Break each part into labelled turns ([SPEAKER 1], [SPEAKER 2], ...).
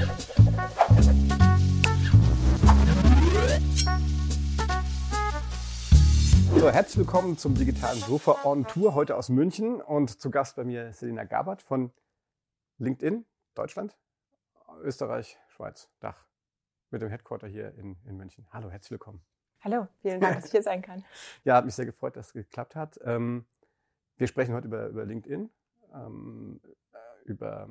[SPEAKER 1] So, herzlich willkommen zum digitalen Sofa on Tour, heute aus München und zu Gast bei mir Selina Gabert von LinkedIn, Deutschland, Österreich, Schweiz, Dach, mit dem Headquarter hier in, in München. Hallo, herzlich willkommen.
[SPEAKER 2] Hallo, vielen Dank, dass ich hier sein kann.
[SPEAKER 1] Ja, hat mich sehr gefreut, dass es geklappt hat. Ähm, wir sprechen heute über, über LinkedIn, ähm, äh, über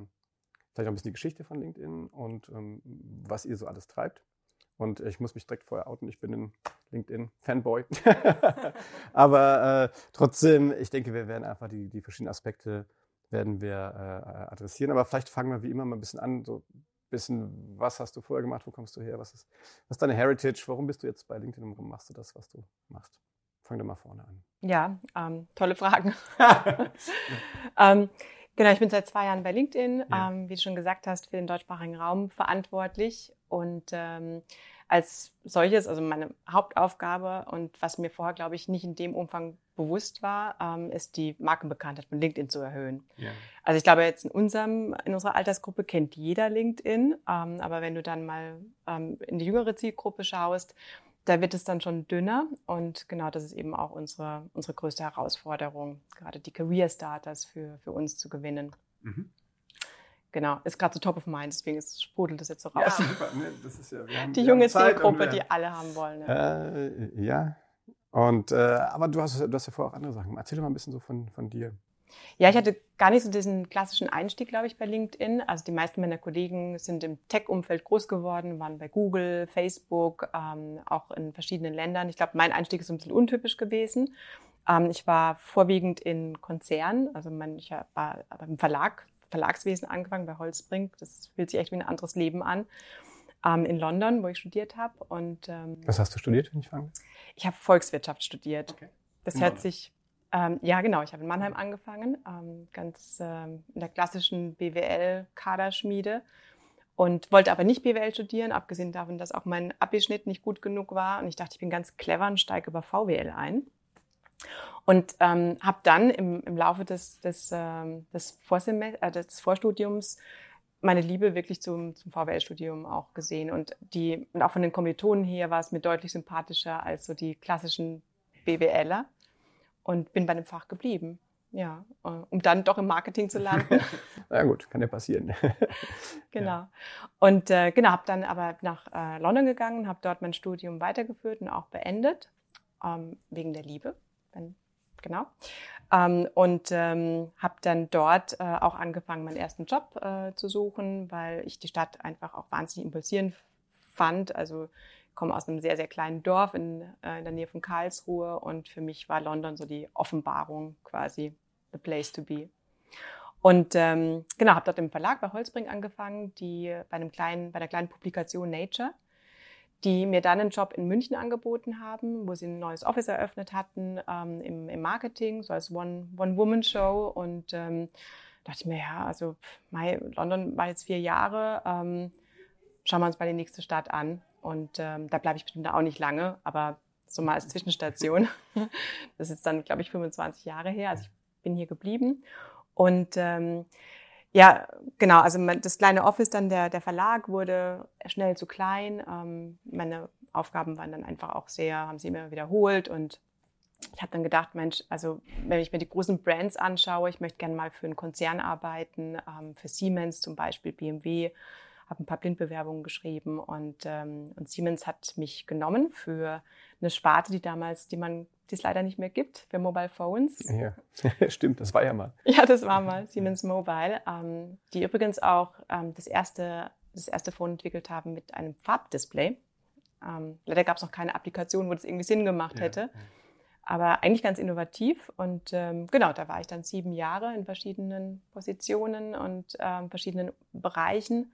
[SPEAKER 1] vielleicht auch ein bisschen die Geschichte von LinkedIn und ähm, was ihr so alles treibt. Und ich muss mich direkt vorher outen, ich bin ein LinkedIn-Fanboy. Aber äh, trotzdem, ich denke, wir werden einfach die, die verschiedenen Aspekte werden wir äh, adressieren. Aber vielleicht fangen wir wie immer mal ein bisschen an, so ein bisschen, was hast du vorher gemacht, wo kommst du her, was ist, was ist deine Heritage, warum bist du jetzt bei LinkedIn und warum machst du das, was du machst? Fang doch mal vorne an.
[SPEAKER 2] Ja, ähm, tolle Fragen. ähm, genau, ich bin seit zwei Jahren bei LinkedIn, ja. ähm, wie du schon gesagt hast, für den deutschsprachigen Raum verantwortlich und ähm, als solches, also meine Hauptaufgabe und was mir vorher, glaube ich, nicht in dem Umfang bewusst war, ähm, ist die Markenbekanntheit von LinkedIn zu erhöhen. Ja. Also ich glaube, jetzt in unserem, in unserer Altersgruppe kennt jeder LinkedIn, ähm, aber wenn du dann mal ähm, in die jüngere Zielgruppe schaust, da wird es dann schon dünner und genau das ist eben auch unsere, unsere größte Herausforderung, gerade die Career Starters für, für uns zu gewinnen. Mhm. Genau, ist gerade so top of mind, deswegen sprudelt das jetzt so raus.
[SPEAKER 1] Ja, super. Ne, das ist ja,
[SPEAKER 2] haben, die junge Zielgruppe, die alle haben wollen.
[SPEAKER 1] Ja, äh, ja. Und, äh, aber du hast, du hast ja vorher auch andere Sachen. Erzähl doch mal ein bisschen so von, von dir.
[SPEAKER 2] Ja, ich hatte gar nicht so diesen klassischen Einstieg, glaube ich, bei LinkedIn. Also die meisten meiner Kollegen sind im Tech-Umfeld groß geworden, waren bei Google, Facebook, ähm, auch in verschiedenen Ländern. Ich glaube, mein Einstieg ist ein bisschen untypisch gewesen. Ähm, ich war vorwiegend in Konzernen, also mein, ich war beim Verlag, Verlagswesen angefangen, bei Holzbrink. Das fühlt sich echt wie ein anderes Leben an. Ähm, in London, wo ich studiert habe. ähm,
[SPEAKER 1] Was hast du studiert, wenn ich fange?
[SPEAKER 2] Ich habe Volkswirtschaft studiert. Okay. Das hört sich ähm, ja, genau. Ich habe in Mannheim angefangen, ähm, ganz ähm, in der klassischen BWL-Kaderschmiede und wollte aber nicht BWL studieren, abgesehen davon, dass auch mein Abischnitt nicht gut genug war. Und ich dachte, ich bin ganz clever und steige über VWL ein. Und ähm, habe dann im, im Laufe des, des, ähm, des, äh, des Vorstudiums meine Liebe wirklich zum, zum VWL-Studium auch gesehen. Und, die, und auch von den Kommilitonen her war es mir deutlich sympathischer als so die klassischen BWLer und bin bei dem Fach geblieben. Ja, äh, um dann doch im Marketing zu landen.
[SPEAKER 1] Na gut, kann ja passieren.
[SPEAKER 2] genau. Ja. Und äh, genau, habe dann aber nach äh, London gegangen, habe dort mein Studium weitergeführt und auch beendet, ähm, wegen der Liebe. Wenn, genau. Ähm, und ähm, habe dann dort äh, auch angefangen, meinen ersten Job äh, zu suchen, weil ich die Stadt einfach auch wahnsinnig impulsierend fand. Also komme aus einem sehr, sehr kleinen Dorf in, äh, in der Nähe von Karlsruhe und für mich war London so die Offenbarung quasi, the place to be. Und ähm, genau, habe dort im Verlag bei Holzbring angefangen, die bei einem kleinen, bei einer kleinen Publikation Nature, die mir dann einen Job in München angeboten haben, wo sie ein neues Office eröffnet hatten ähm, im, im Marketing, so als One-Woman-Show. und ähm, dachte ich mir, ja, also my, London war jetzt vier Jahre, ähm, schauen wir uns mal die nächste Stadt an. Und ähm, da bleibe ich bestimmt auch nicht lange, aber so mal als Zwischenstation. Das ist dann, glaube ich, 25 Jahre her. Also ich bin hier geblieben. Und ähm, ja, genau, also das kleine Office, dann der, der Verlag wurde schnell zu klein. Ähm, meine Aufgaben waren dann einfach auch sehr, haben sie immer wiederholt und ich habe dann gedacht, Mensch, also wenn ich mir die großen Brands anschaue, ich möchte gerne mal für einen Konzern arbeiten, ähm, für Siemens zum Beispiel, BMW, habe ein paar Blindbewerbungen geschrieben und, ähm, und Siemens hat mich genommen für eine Sparte, die damals, die man, die es leider nicht mehr gibt, für Mobile Phones.
[SPEAKER 1] Ja, stimmt, das war ja mal.
[SPEAKER 2] Ja, das war mal Siemens Mobile, ähm, die übrigens auch ähm, das erste, das erste Phone entwickelt haben mit einem Farbdisplay. Ähm, leider gab es noch keine Applikation, wo das irgendwie Sinn gemacht hätte. Ja, Aber eigentlich ganz innovativ. Und ähm, genau, da war ich dann sieben Jahre in verschiedenen Positionen und ähm, verschiedenen Bereichen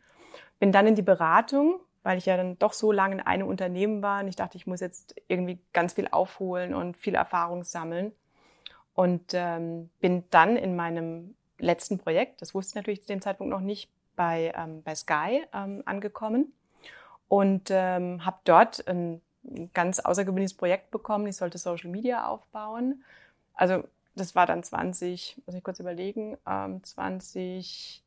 [SPEAKER 2] bin dann in die Beratung, weil ich ja dann doch so lange in einem Unternehmen war und ich dachte, ich muss jetzt irgendwie ganz viel aufholen und viel Erfahrung sammeln. Und ähm, bin dann in meinem letzten Projekt, das wusste ich natürlich zu dem Zeitpunkt noch nicht, bei, ähm, bei Sky ähm, angekommen und ähm, habe dort ein ganz außergewöhnliches Projekt bekommen. Ich sollte Social Media aufbauen. Also das war dann 20, muss ich kurz überlegen, ähm, 20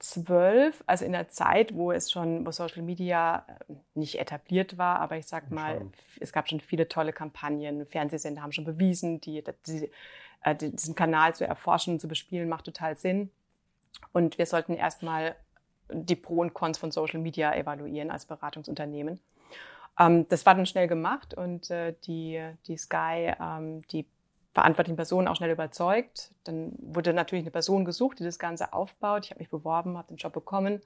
[SPEAKER 2] 2012, also in der Zeit, wo es schon, wo Social Media äh, nicht etabliert war, aber ich sag mal, es gab schon viele tolle Kampagnen. Fernsehsender haben schon bewiesen, die, die, äh, diesen Kanal zu erforschen und zu bespielen, macht total Sinn. Und wir sollten erstmal die Pro und Cons von Social Media evaluieren als Beratungsunternehmen. Ähm, das war dann schnell gemacht und äh, die, die Sky, ähm, die verantwortlichen Personen auch schnell überzeugt. Dann wurde natürlich eine Person gesucht, die das Ganze aufbaut. Ich habe mich beworben, habe den Job bekommen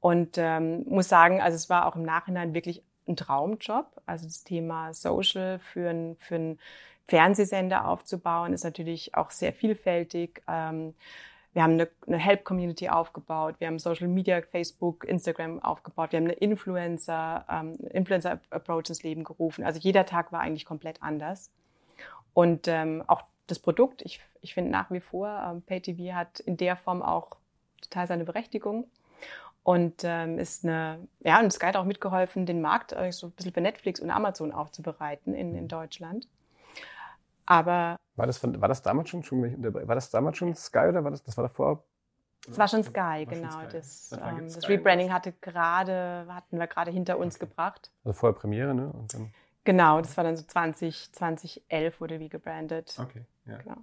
[SPEAKER 2] und ähm, muss sagen, also es war auch im Nachhinein wirklich ein Traumjob. Also das Thema Social für, ein, für einen Fernsehsender aufzubauen, ist natürlich auch sehr vielfältig. Ähm, wir haben eine, eine Help-Community aufgebaut, wir haben Social Media, Facebook, Instagram aufgebaut, wir haben eine Influencer, ähm, Influencer-Approach ins Leben gerufen. Also jeder Tag war eigentlich komplett anders. Und ähm, auch das Produkt, ich, ich finde nach wie vor, ähm, PayTV hat in der Form auch total seine Berechtigung. Und ähm, ist eine, ja, und Sky hat auch mitgeholfen, den Markt äh, so ein bisschen für Netflix und Amazon aufzubereiten in, in Deutschland. Aber.
[SPEAKER 1] War das, von, war das damals schon, schon, war das damals schon Sky oder war das, das war davor?
[SPEAKER 2] Das war schon Sky, war genau. Schon Sky. Das, ähm, das Rebranding hatte gerade, hatten wir gerade hinter uns okay. gebracht.
[SPEAKER 1] Also vorher Premiere, ne? Und dann
[SPEAKER 2] Genau, das war dann so 20, 2011 wurde wie gebrandet.
[SPEAKER 1] Okay, ja. Genau.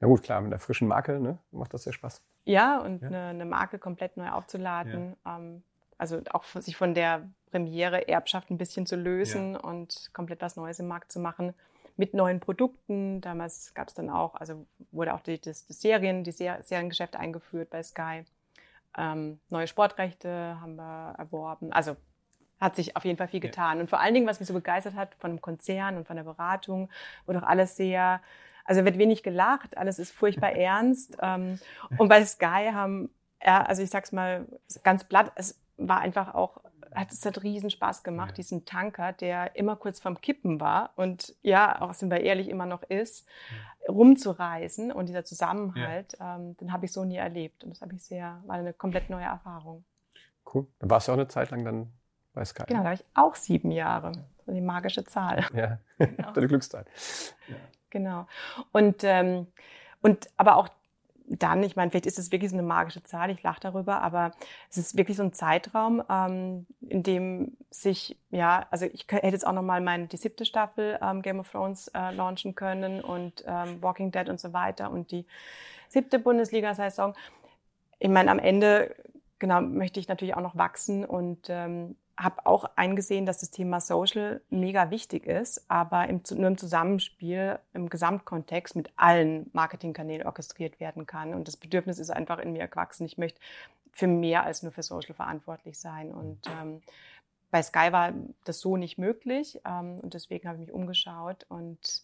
[SPEAKER 1] Ja gut, klar, mit einer frischen Marke ne, macht das sehr Spaß.
[SPEAKER 2] Ja, und ja. Eine, eine, Marke komplett neu aufzuladen. Ja. Ähm, also auch sich von der Premiere-Erbschaft ein bisschen zu lösen ja. und komplett was Neues im Markt zu machen. Mit neuen Produkten. Damals gab es dann auch, also wurde auch die, das, das Serien, die Ser Seriengeschäft eingeführt bei Sky. Ähm, neue Sportrechte haben wir erworben. Also hat sich auf jeden Fall viel getan. Ja. Und vor allen Dingen, was mich so begeistert hat von dem Konzern und von der Beratung, wo doch alles sehr, also wird wenig gelacht, alles ist furchtbar ernst. Ähm, und bei Sky haben, ja, also ich sag's mal ganz platt, es war einfach auch, hat es hat riesen Spaß gemacht, ja. diesen Tanker, der immer kurz vorm Kippen war und ja, auch sind wir ehrlich, immer noch ist, ja. rumzureisen und dieser Zusammenhalt, ähm, den habe ich so nie erlebt. Und das habe ich sehr, war eine komplett neue Erfahrung.
[SPEAKER 1] Cool. Dann warst du auch eine Zeit lang dann bei Sky.
[SPEAKER 2] Genau, da habe ich auch sieben Jahre. So die magische Zahl.
[SPEAKER 1] Ja, genau. deine Glückszahl.
[SPEAKER 2] Ja. Genau. Und, ähm, und aber auch dann, ich meine, vielleicht ist es wirklich so eine magische Zahl, ich lache darüber, aber es ist wirklich so ein Zeitraum, ähm, in dem sich, ja, also ich hätte jetzt auch nochmal meine, die siebte Staffel ähm, Game of Thrones äh, launchen können und ähm, Walking Dead und so weiter und die siebte Bundesliga-Saison. Ich meine, am Ende, genau, möchte ich natürlich auch noch wachsen und ähm, habe auch eingesehen, dass das Thema Social mega wichtig ist, aber im, nur im Zusammenspiel, im Gesamtkontext mit allen Marketingkanälen orchestriert werden kann. Und das Bedürfnis ist einfach in mir gewachsen. Ich möchte für mehr als nur für Social verantwortlich sein. Und ähm, bei Sky war das so nicht möglich. Ähm, und deswegen habe ich mich umgeschaut. Und,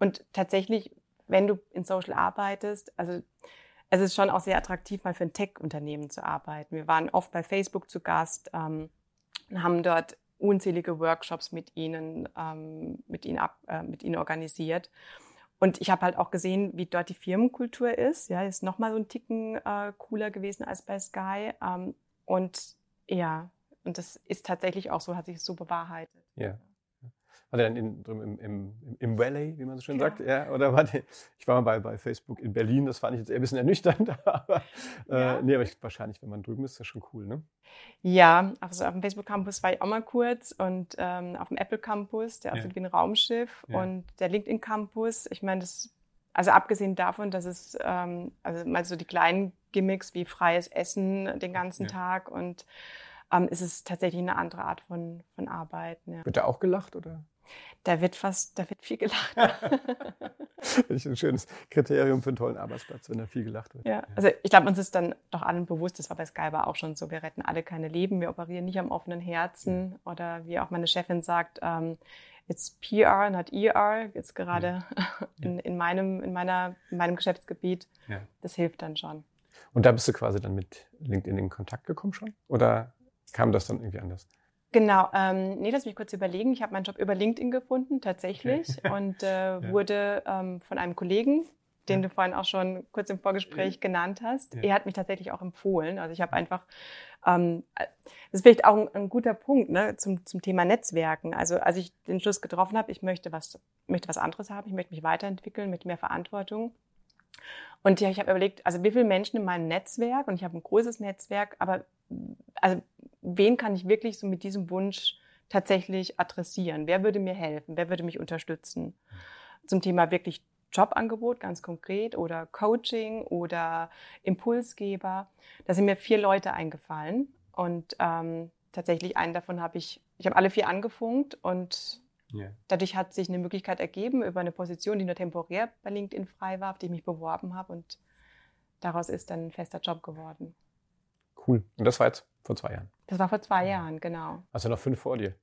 [SPEAKER 2] und tatsächlich, wenn du in Social arbeitest, also es ist schon auch sehr attraktiv, mal für ein Tech-Unternehmen zu arbeiten. Wir waren oft bei Facebook zu Gast. Ähm, haben dort unzählige Workshops mit ihnen, ähm, mit, ihnen ab, äh, mit ihnen organisiert. Und ich habe halt auch gesehen, wie dort die Firmenkultur ist. Ja, ist nochmal so ein Ticken äh, cooler gewesen als bei Sky. Ähm, und ja, und das ist tatsächlich auch so, hat sich so bewahrheitet.
[SPEAKER 1] Ja. War der dann in, im, im, im Valley, wie man so schön genau. sagt? Ja, oder war der, ich war mal bei, bei Facebook in Berlin, das fand ich jetzt eher ein bisschen ernüchternd, aber, äh, ja. nee, aber ich, wahrscheinlich, wenn man drüben ist, ist das schon cool, ne?
[SPEAKER 2] Ja, also auf dem Facebook Campus war ich auch mal kurz und ähm, auf dem Apple Campus, der aussieht ja. wie ein Raumschiff ja. und der LinkedIn Campus, ich meine, das, also abgesehen davon, dass es, ähm, also mal so die kleinen Gimmicks wie freies Essen den ganzen Tag und ähm, ist es tatsächlich eine andere Art von, von Arbeit. Ja.
[SPEAKER 1] Wird da auch gelacht oder?
[SPEAKER 2] Da wird fast, da wird viel gelacht.
[SPEAKER 1] Finde ich ein schönes Kriterium für einen tollen Arbeitsplatz, wenn da viel gelacht wird.
[SPEAKER 2] Ja, also ich glaube, uns ist dann doch allen bewusst, das war bei Skyber auch schon so, wir retten alle keine Leben, wir operieren nicht am offenen Herzen oder wie auch meine Chefin sagt, ähm, it's PR, not ER, jetzt gerade ja. in, in, meinem, in, meiner, in meinem Geschäftsgebiet. Ja. Das hilft dann schon.
[SPEAKER 1] Und da bist du quasi dann mit LinkedIn in Kontakt gekommen schon? Oder kam das dann irgendwie anders?
[SPEAKER 2] Genau, ähm, nee, lass mich kurz überlegen. Ich habe meinen Job über LinkedIn gefunden, tatsächlich, okay. und äh, ja. wurde ähm, von einem Kollegen, den ja. du vorhin auch schon kurz im Vorgespräch ja. genannt hast, er hat mich tatsächlich auch empfohlen. Also ich habe einfach, ähm, das ist vielleicht auch ein, ein, guter Punkt ne, zum, zum Thema Netzwerken. Also als ich den Schluss getroffen habe, ich möchte was, möchte was anderes haben, ich möchte mich weiterentwickeln mit mehr Verantwortung, Und ja, ich habe überlegt, also wie viele Menschen in meinem Netzwerk, und ich habe ein großes Netzwerk, aber also wen kann ich wirklich so mit diesem Wunsch tatsächlich adressieren? Wer würde mir helfen? Wer würde mich unterstützen? Zum Thema wirklich Jobangebot ganz konkret oder Coaching oder Impulsgeber. Da sind mir vier Leute eingefallen und ähm, tatsächlich einen davon habe ich, ich habe alle vier angefunkt und yeah. dadurch hat sich eine Möglichkeit ergeben über eine Position, die nur temporär bei LinkedIn frei war, auf die ich mich beworben habe und daraus ist dann ein fester Job geworden.
[SPEAKER 1] Cool. Und das war jetzt vor zwei Jahren?
[SPEAKER 2] Das war vor zwei Jahren, genau.
[SPEAKER 1] Also noch fünf vor dir.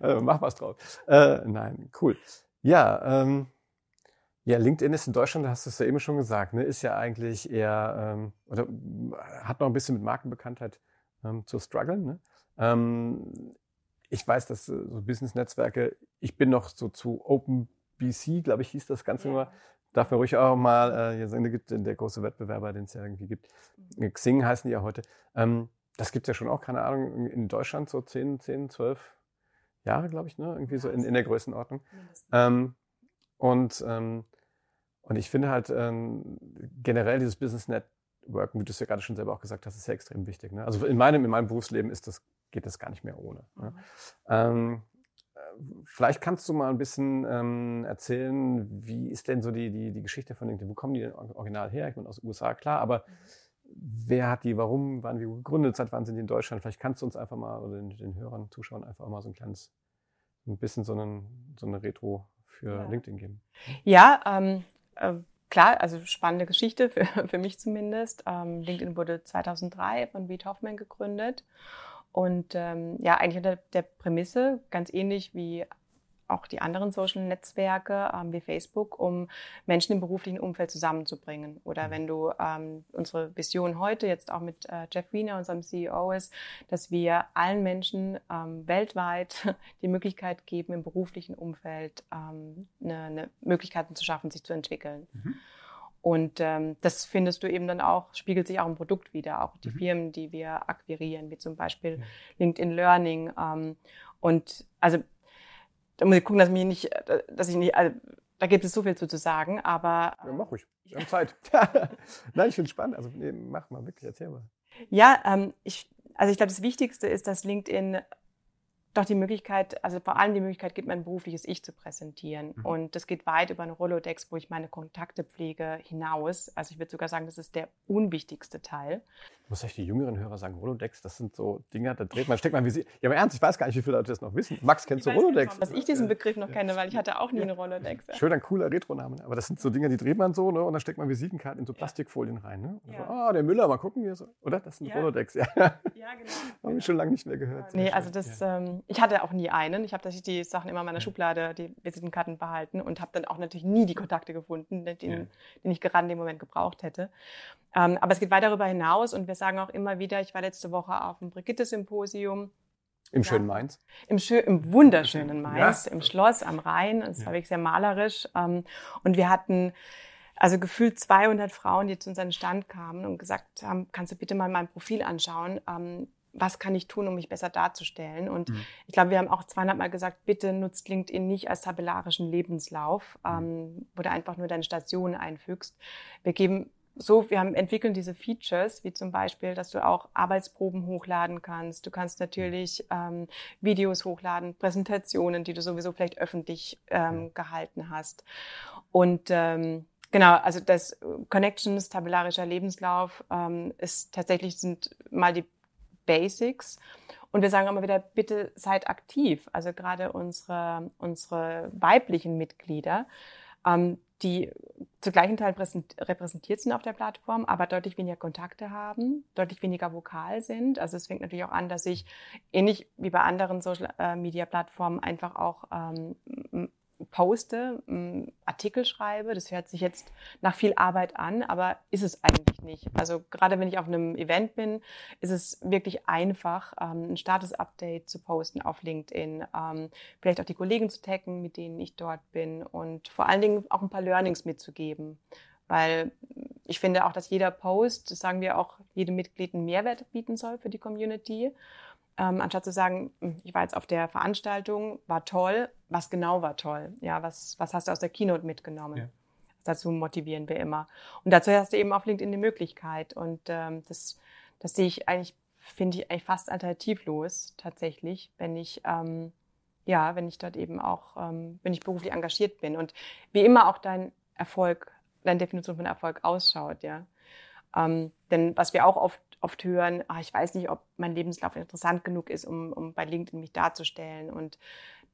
[SPEAKER 1] also mach was drauf. Äh, nein, cool. Ja, ähm, ja, LinkedIn ist in Deutschland, hast du es ja eben schon gesagt, ne, ist ja eigentlich eher ähm, oder hat noch ein bisschen mit Markenbekanntheit ähm, zu strugglen. Ne? Ähm, ich weiß, dass äh, so Business-Netzwerke, ich bin noch so zu OpenBC, glaube ich, hieß das Ganze ja. immer. Darf mir ruhig auch mal, äh, hier gibt der große Wettbewerber, den es ja irgendwie gibt. Mhm. Xing heißen die ja heute. Ähm, das gibt ja schon auch, keine Ahnung, in Deutschland so 10, 10, 12 Jahre, glaube ich, ne? Irgendwie so in, in der Größenordnung. Ähm, und, ähm, und ich finde halt ähm, generell dieses Business Networking, wie du es ja gerade schon selber auch gesagt hast, ist ja extrem wichtig. Ne? Also in meinem, in meinem Berufsleben ist das, geht das gar nicht mehr ohne. Ne? Mhm. Ähm, äh, vielleicht kannst du mal ein bisschen ähm, erzählen, wie ist denn so die, die, die Geschichte von LinkedIn? Wo kommen die denn original her? Ich bin aus den USA, klar, aber mhm wer hat die, warum waren die gegründet, seit wann sind die in Deutschland? Vielleicht kannst du uns einfach mal oder den, den Hörern, Zuschauern einfach mal so ein kleines, ein bisschen so, einen, so eine Retro für ja. LinkedIn geben.
[SPEAKER 2] Ja, ähm, äh, klar, also spannende Geschichte für, für mich zumindest. Ähm, LinkedIn wurde 2003 von Reed Hoffman gegründet. Und ähm, ja, eigentlich unter der Prämisse, ganz ähnlich wie auch die anderen Social Netzwerke ähm, wie Facebook, um Menschen im beruflichen Umfeld zusammenzubringen. Oder mhm. wenn du ähm, unsere Vision heute jetzt auch mit äh, Jeff Wiener, unserem CEO, ist, dass wir allen Menschen ähm, weltweit die Möglichkeit geben, im beruflichen Umfeld ähm, eine, eine Möglichkeiten zu schaffen, sich zu entwickeln. Mhm. Und ähm, das findest du eben dann auch, spiegelt sich auch im Produkt wieder, auch die mhm. Firmen, die wir akquirieren, wie zum Beispiel ja. LinkedIn Learning. Ähm, und also da muss ich gucken, dass, mich nicht, dass ich nicht, also, da gibt es so viel zu, zu sagen, aber.
[SPEAKER 1] Ja, mach ruhig. Wir haben Zeit. Nein, ich finde es spannend. Also, nee, mach mal wirklich, erzähl mal.
[SPEAKER 2] Ja, ähm, ich, also ich glaube, das Wichtigste ist, dass LinkedIn doch die Möglichkeit, also vor allem die Möglichkeit gibt, mein berufliches Ich zu präsentieren. Mhm. Und das geht weit über eine Rolodex, wo ich meine Kontakte pflege, hinaus. Also ich würde sogar sagen, das ist der unwichtigste Teil.
[SPEAKER 1] Muss euch die jüngeren Hörer sagen, Rolodex, das sind so Dinger, da dreht man, steckt man wie sie. Ja, aber ernst, ich weiß gar nicht, wie viele Leute das noch wissen. Max, kennst ich du Rolodex?
[SPEAKER 2] Genau, dass ich diesen Begriff noch kenne, weil ich hatte auch nie eine Rolodex.
[SPEAKER 1] Ja. Schön, ein cooler Retro-Name. Aber das sind so Dinger, die dreht man so, ne? Und dann steckt man Visitenkarten in so Plastikfolien rein, ne? Und ja. so, oh, der Müller, mal gucken, wie so. Oder? Das ein ja. Rolodex, ja. Ja, genau. Haben wir schon lange nicht mehr gehört.
[SPEAKER 2] Nee, also das, ähm, ich hatte auch nie einen. Ich habe tatsächlich die Sachen immer in meiner Schublade, die Visitenkarten behalten und habe dann auch natürlich nie die Kontakte gefunden, den, den ich gerade in dem Moment gebraucht hätte. Ähm, aber es geht weit darüber hinaus und wir sagen auch immer wieder, ich war letzte Woche auf dem Brigitte-Symposium.
[SPEAKER 1] Im ja. schönen Mainz?
[SPEAKER 2] Im, schön, im wunderschönen Mainz, ja. im Schloss am Rhein. Das ja. war wirklich sehr malerisch. Ähm, und wir hatten also gefühlt 200 Frauen, die zu unserem Stand kamen und gesagt haben, kannst du bitte mal mein Profil anschauen? Ähm, was kann ich tun, um mich besser darzustellen? Und mhm. ich glaube, wir haben auch 200 Mal gesagt, bitte nutzt LinkedIn nicht als tabellarischen Lebenslauf, mhm. ähm, wo du einfach nur deine Stationen einfügst. Wir geben so, wir haben entwickeln diese Features, wie zum Beispiel, dass du auch Arbeitsproben hochladen kannst. Du kannst natürlich ähm, Videos hochladen, Präsentationen, die du sowieso vielleicht öffentlich ähm, gehalten hast. Und ähm, genau, also das Connections, tabellarischer Lebenslauf ähm, ist tatsächlich sind mal die Basics. Und wir sagen immer wieder, bitte seid aktiv. Also gerade unsere, unsere weiblichen Mitglieder ähm, die zu gleichen Teilen repräsentiert sind auf der Plattform, aber deutlich weniger Kontakte haben, deutlich weniger vokal sind. Also es fängt natürlich auch an, dass ich ähnlich wie bei anderen Social äh, einfach auch ähm, poste, Artikel schreibe. Das hört sich jetzt nach viel Arbeit an, aber ist es eigentlich nicht. Also gerade wenn ich auf einem Event bin, ist es wirklich einfach, ähm, ein Status-Update zu posten auf LinkedIn, ähm, vielleicht auch die Kollegen zu taggen, mit denen ich dort bin und vor allen Dingen auch ein paar Learnings mitzugeben. Weil ich finde auch, dass jeder Post, das sagen wir auch, jedem Mitglied einen Mehrwert bieten soll für die Community. Ähm, anstatt zu sagen, hm, ich war jetzt auf der Veranstaltung, war toll, was genau war toll? Ja, was, was hast du aus der Keynote mitgenommen?
[SPEAKER 1] Ja.
[SPEAKER 2] Dazu motivieren wir immer. Und dazu hast du eben auf LinkedIn die Möglichkeit. Und ähm, das, das sehe ich eigentlich, finde ich eigentlich fast alternativlos tatsächlich, wenn ich ähm, ja, wenn ich dort eben auch, ähm, wenn ich beruflich engagiert bin und wie immer auch dein Erfolg, deine Definition von Erfolg ausschaut, ja. Ähm, denn was wir auch oft, oft hören, ach, ich weiß nicht, ob mein Lebenslauf interessant genug ist, um, um bei LinkedIn mich darzustellen. Und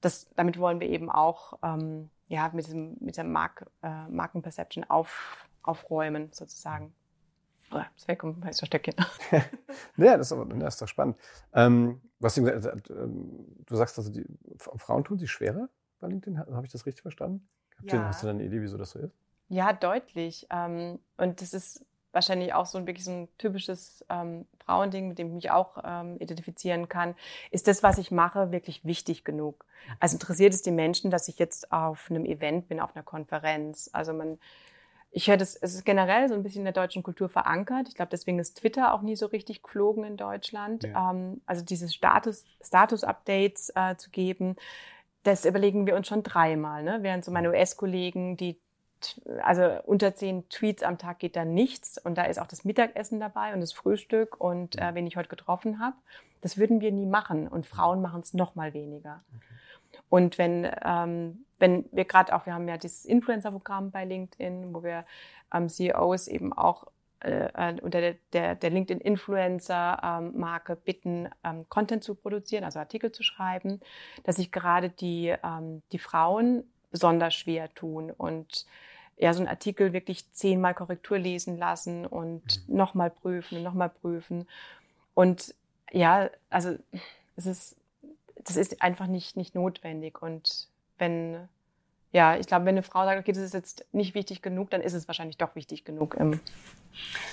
[SPEAKER 2] das, damit wollen wir eben auch ähm, ja, mit, diesem, mit dieser Mark, äh, Markenperception auf, aufräumen, sozusagen. Oh, das weg um ein Stöckchen.
[SPEAKER 1] ja, das ist, aber, das ist doch spannend. Ähm, was du, gesagt, ähm, du sagst, also die Frauen tun sich schwerer bei LinkedIn. Habe ich das richtig verstanden? Ja. Hast du da eine Idee, wieso das so ist?
[SPEAKER 2] Ja, deutlich. Ähm, und das ist wahrscheinlich auch so ein wirklich so ein typisches ähm, Frauending, mit dem ich mich auch ähm, identifizieren kann. Ist das, was ich mache, wirklich wichtig genug? Also interessiert es die Menschen, dass ich jetzt auf einem Event bin, auf einer Konferenz? Also man, ich höre das, es ist generell so ein bisschen in der deutschen Kultur verankert. Ich glaube, deswegen ist Twitter auch nie so richtig geflogen in Deutschland. Ja. Ähm, also diese Status, Status-Updates äh, zu geben, das überlegen wir uns schon dreimal. Ne? Während so meine US-Kollegen, die also unter zehn Tweets am Tag geht da nichts und da ist auch das Mittagessen dabei und das Frühstück und äh, wen ich heute getroffen habe. Das würden wir nie machen und Frauen machen es noch mal weniger. Okay. Und wenn, ähm, wenn wir gerade auch, wir haben ja dieses Influencer-Programm bei LinkedIn, wo wir ähm, CEOs eben auch äh, äh, unter der, der, der LinkedIn-Influencer-Marke ähm, bitten, ähm, Content zu produzieren, also Artikel zu schreiben, dass sich gerade die, ähm, die Frauen besonders schwer tun und ja, so einen Artikel wirklich zehnmal Korrektur lesen lassen und mhm. nochmal prüfen und nochmal prüfen. Und ja, also es ist, das ist einfach nicht, nicht notwendig. Und wenn, ja, ich glaube, wenn eine Frau sagt, okay, das ist jetzt nicht wichtig genug, dann ist es wahrscheinlich doch wichtig genug. Im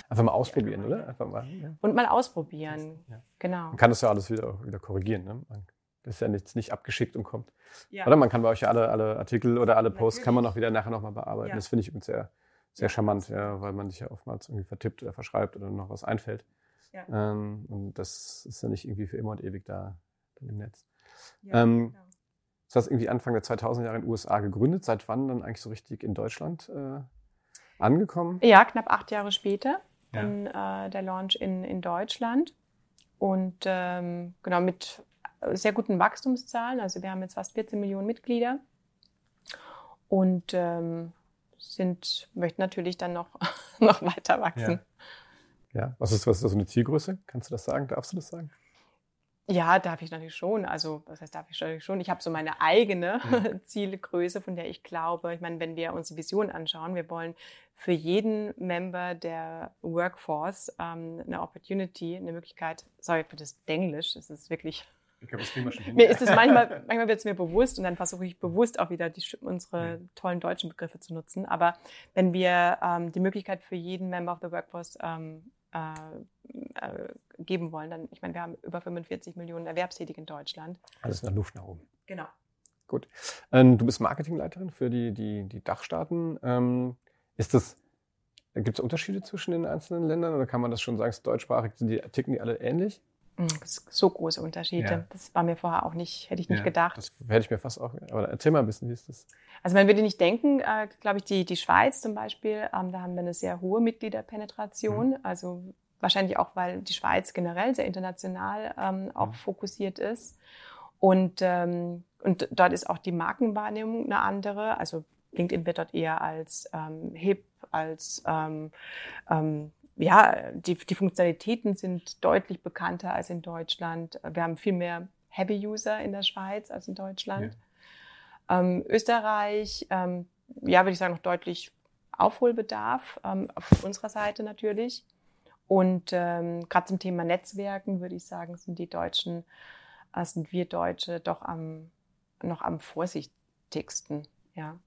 [SPEAKER 1] Einfach mal ausprobieren, oder? Einfach
[SPEAKER 2] mal, ja. Und mal ausprobieren, ja. genau.
[SPEAKER 1] Man kann das ja alles wieder, wieder korrigieren. Ne? Man ist ja nichts nicht abgeschickt und kommt. Ja. Oder man kann bei euch ja alle, alle Artikel oder alle Posts Natürlich. kann man auch wieder nachher nochmal bearbeiten. Ja. Das finde ich übrigens sehr, sehr ja. charmant, ja, weil man sich ja oftmals irgendwie vertippt oder verschreibt oder noch was einfällt. Ja. Ähm, und das ist ja nicht irgendwie für immer und ewig da im Netz. Ja, ähm, genau. Das hast irgendwie Anfang der 2000er Jahre in den USA gegründet. Seit wann dann eigentlich so richtig in Deutschland äh, angekommen?
[SPEAKER 2] Ja, knapp acht Jahre später. Dann äh, der Launch in, in Deutschland. Und ähm, genau mit sehr guten Wachstumszahlen. Also wir haben jetzt fast 14 Millionen Mitglieder und ähm, sind, möchten natürlich dann noch, noch weiter wachsen.
[SPEAKER 1] Ja. ja. Was ist, was ist das so eine Zielgröße? Kannst du das sagen? Darfst du das sagen?
[SPEAKER 2] Ja, darf ich natürlich schon. Also, was heißt, darf ich natürlich schon? Ich habe so meine eigene ja. Zielgröße, von der ich glaube. Ich meine, wenn wir uns die Vision anschauen, wir wollen für jeden Member der Workforce ähm, eine Opportunity, eine Möglichkeit, sorry für das Denglisch, das ist wirklich ich glaube, das kriegen wir schon hin. Mir ist es manchmal, manchmal wird es mir bewusst und dann versuche ich bewusst auch wieder die, unsere tollen deutschen Begriffe zu nutzen. Aber wenn wir ähm, die Möglichkeit für jeden Member of the Workforce ähm, äh, äh, geben wollen, dann, ich meine, wir haben über 45 Millionen Erwerbstätige in Deutschland.
[SPEAKER 1] Alles in der Luft nach oben.
[SPEAKER 2] Genau.
[SPEAKER 1] Gut. Ähm, du bist Marketingleiterin für die, die, die Dachstaaten. Ähm, ist das, gibt es Unterschiede zwischen den einzelnen Ländern oder kann man das schon sagen, deutschsprachig sind die, ticken die alle ähnlich?
[SPEAKER 2] Hm, so große Unterschiede. Ja. Das war mir vorher auch nicht, hätte ich nicht ja, gedacht.
[SPEAKER 1] Das hätte ich mir fast auch. Aber erzähl mal ein bisschen, wie ist das?
[SPEAKER 2] Also man würde nicht denken, äh, glaube ich, die, die Schweiz zum Beispiel, ähm, da haben wir eine sehr hohe Mitgliederpenetration. Mhm. Also wahrscheinlich auch, weil die Schweiz generell sehr international ähm, auch mhm. fokussiert ist. Und, ähm, und dort ist auch die Markenwahrnehmung eine andere. Also LinkedIn wird dort eher als ähm, hip, als ähm, ähm, ja, die, die Funktionalitäten sind deutlich bekannter als in Deutschland. Wir haben viel mehr Heavy-User in der Schweiz als in Deutschland. Ja. Ähm, Österreich, ähm, ja, würde ich sagen, noch deutlich Aufholbedarf ähm, auf unserer Seite natürlich. Und ähm, gerade zum Thema Netzwerken würde ich sagen, sind die Deutschen, äh, sind wir Deutsche doch am, noch am vorsichtigsten, ja.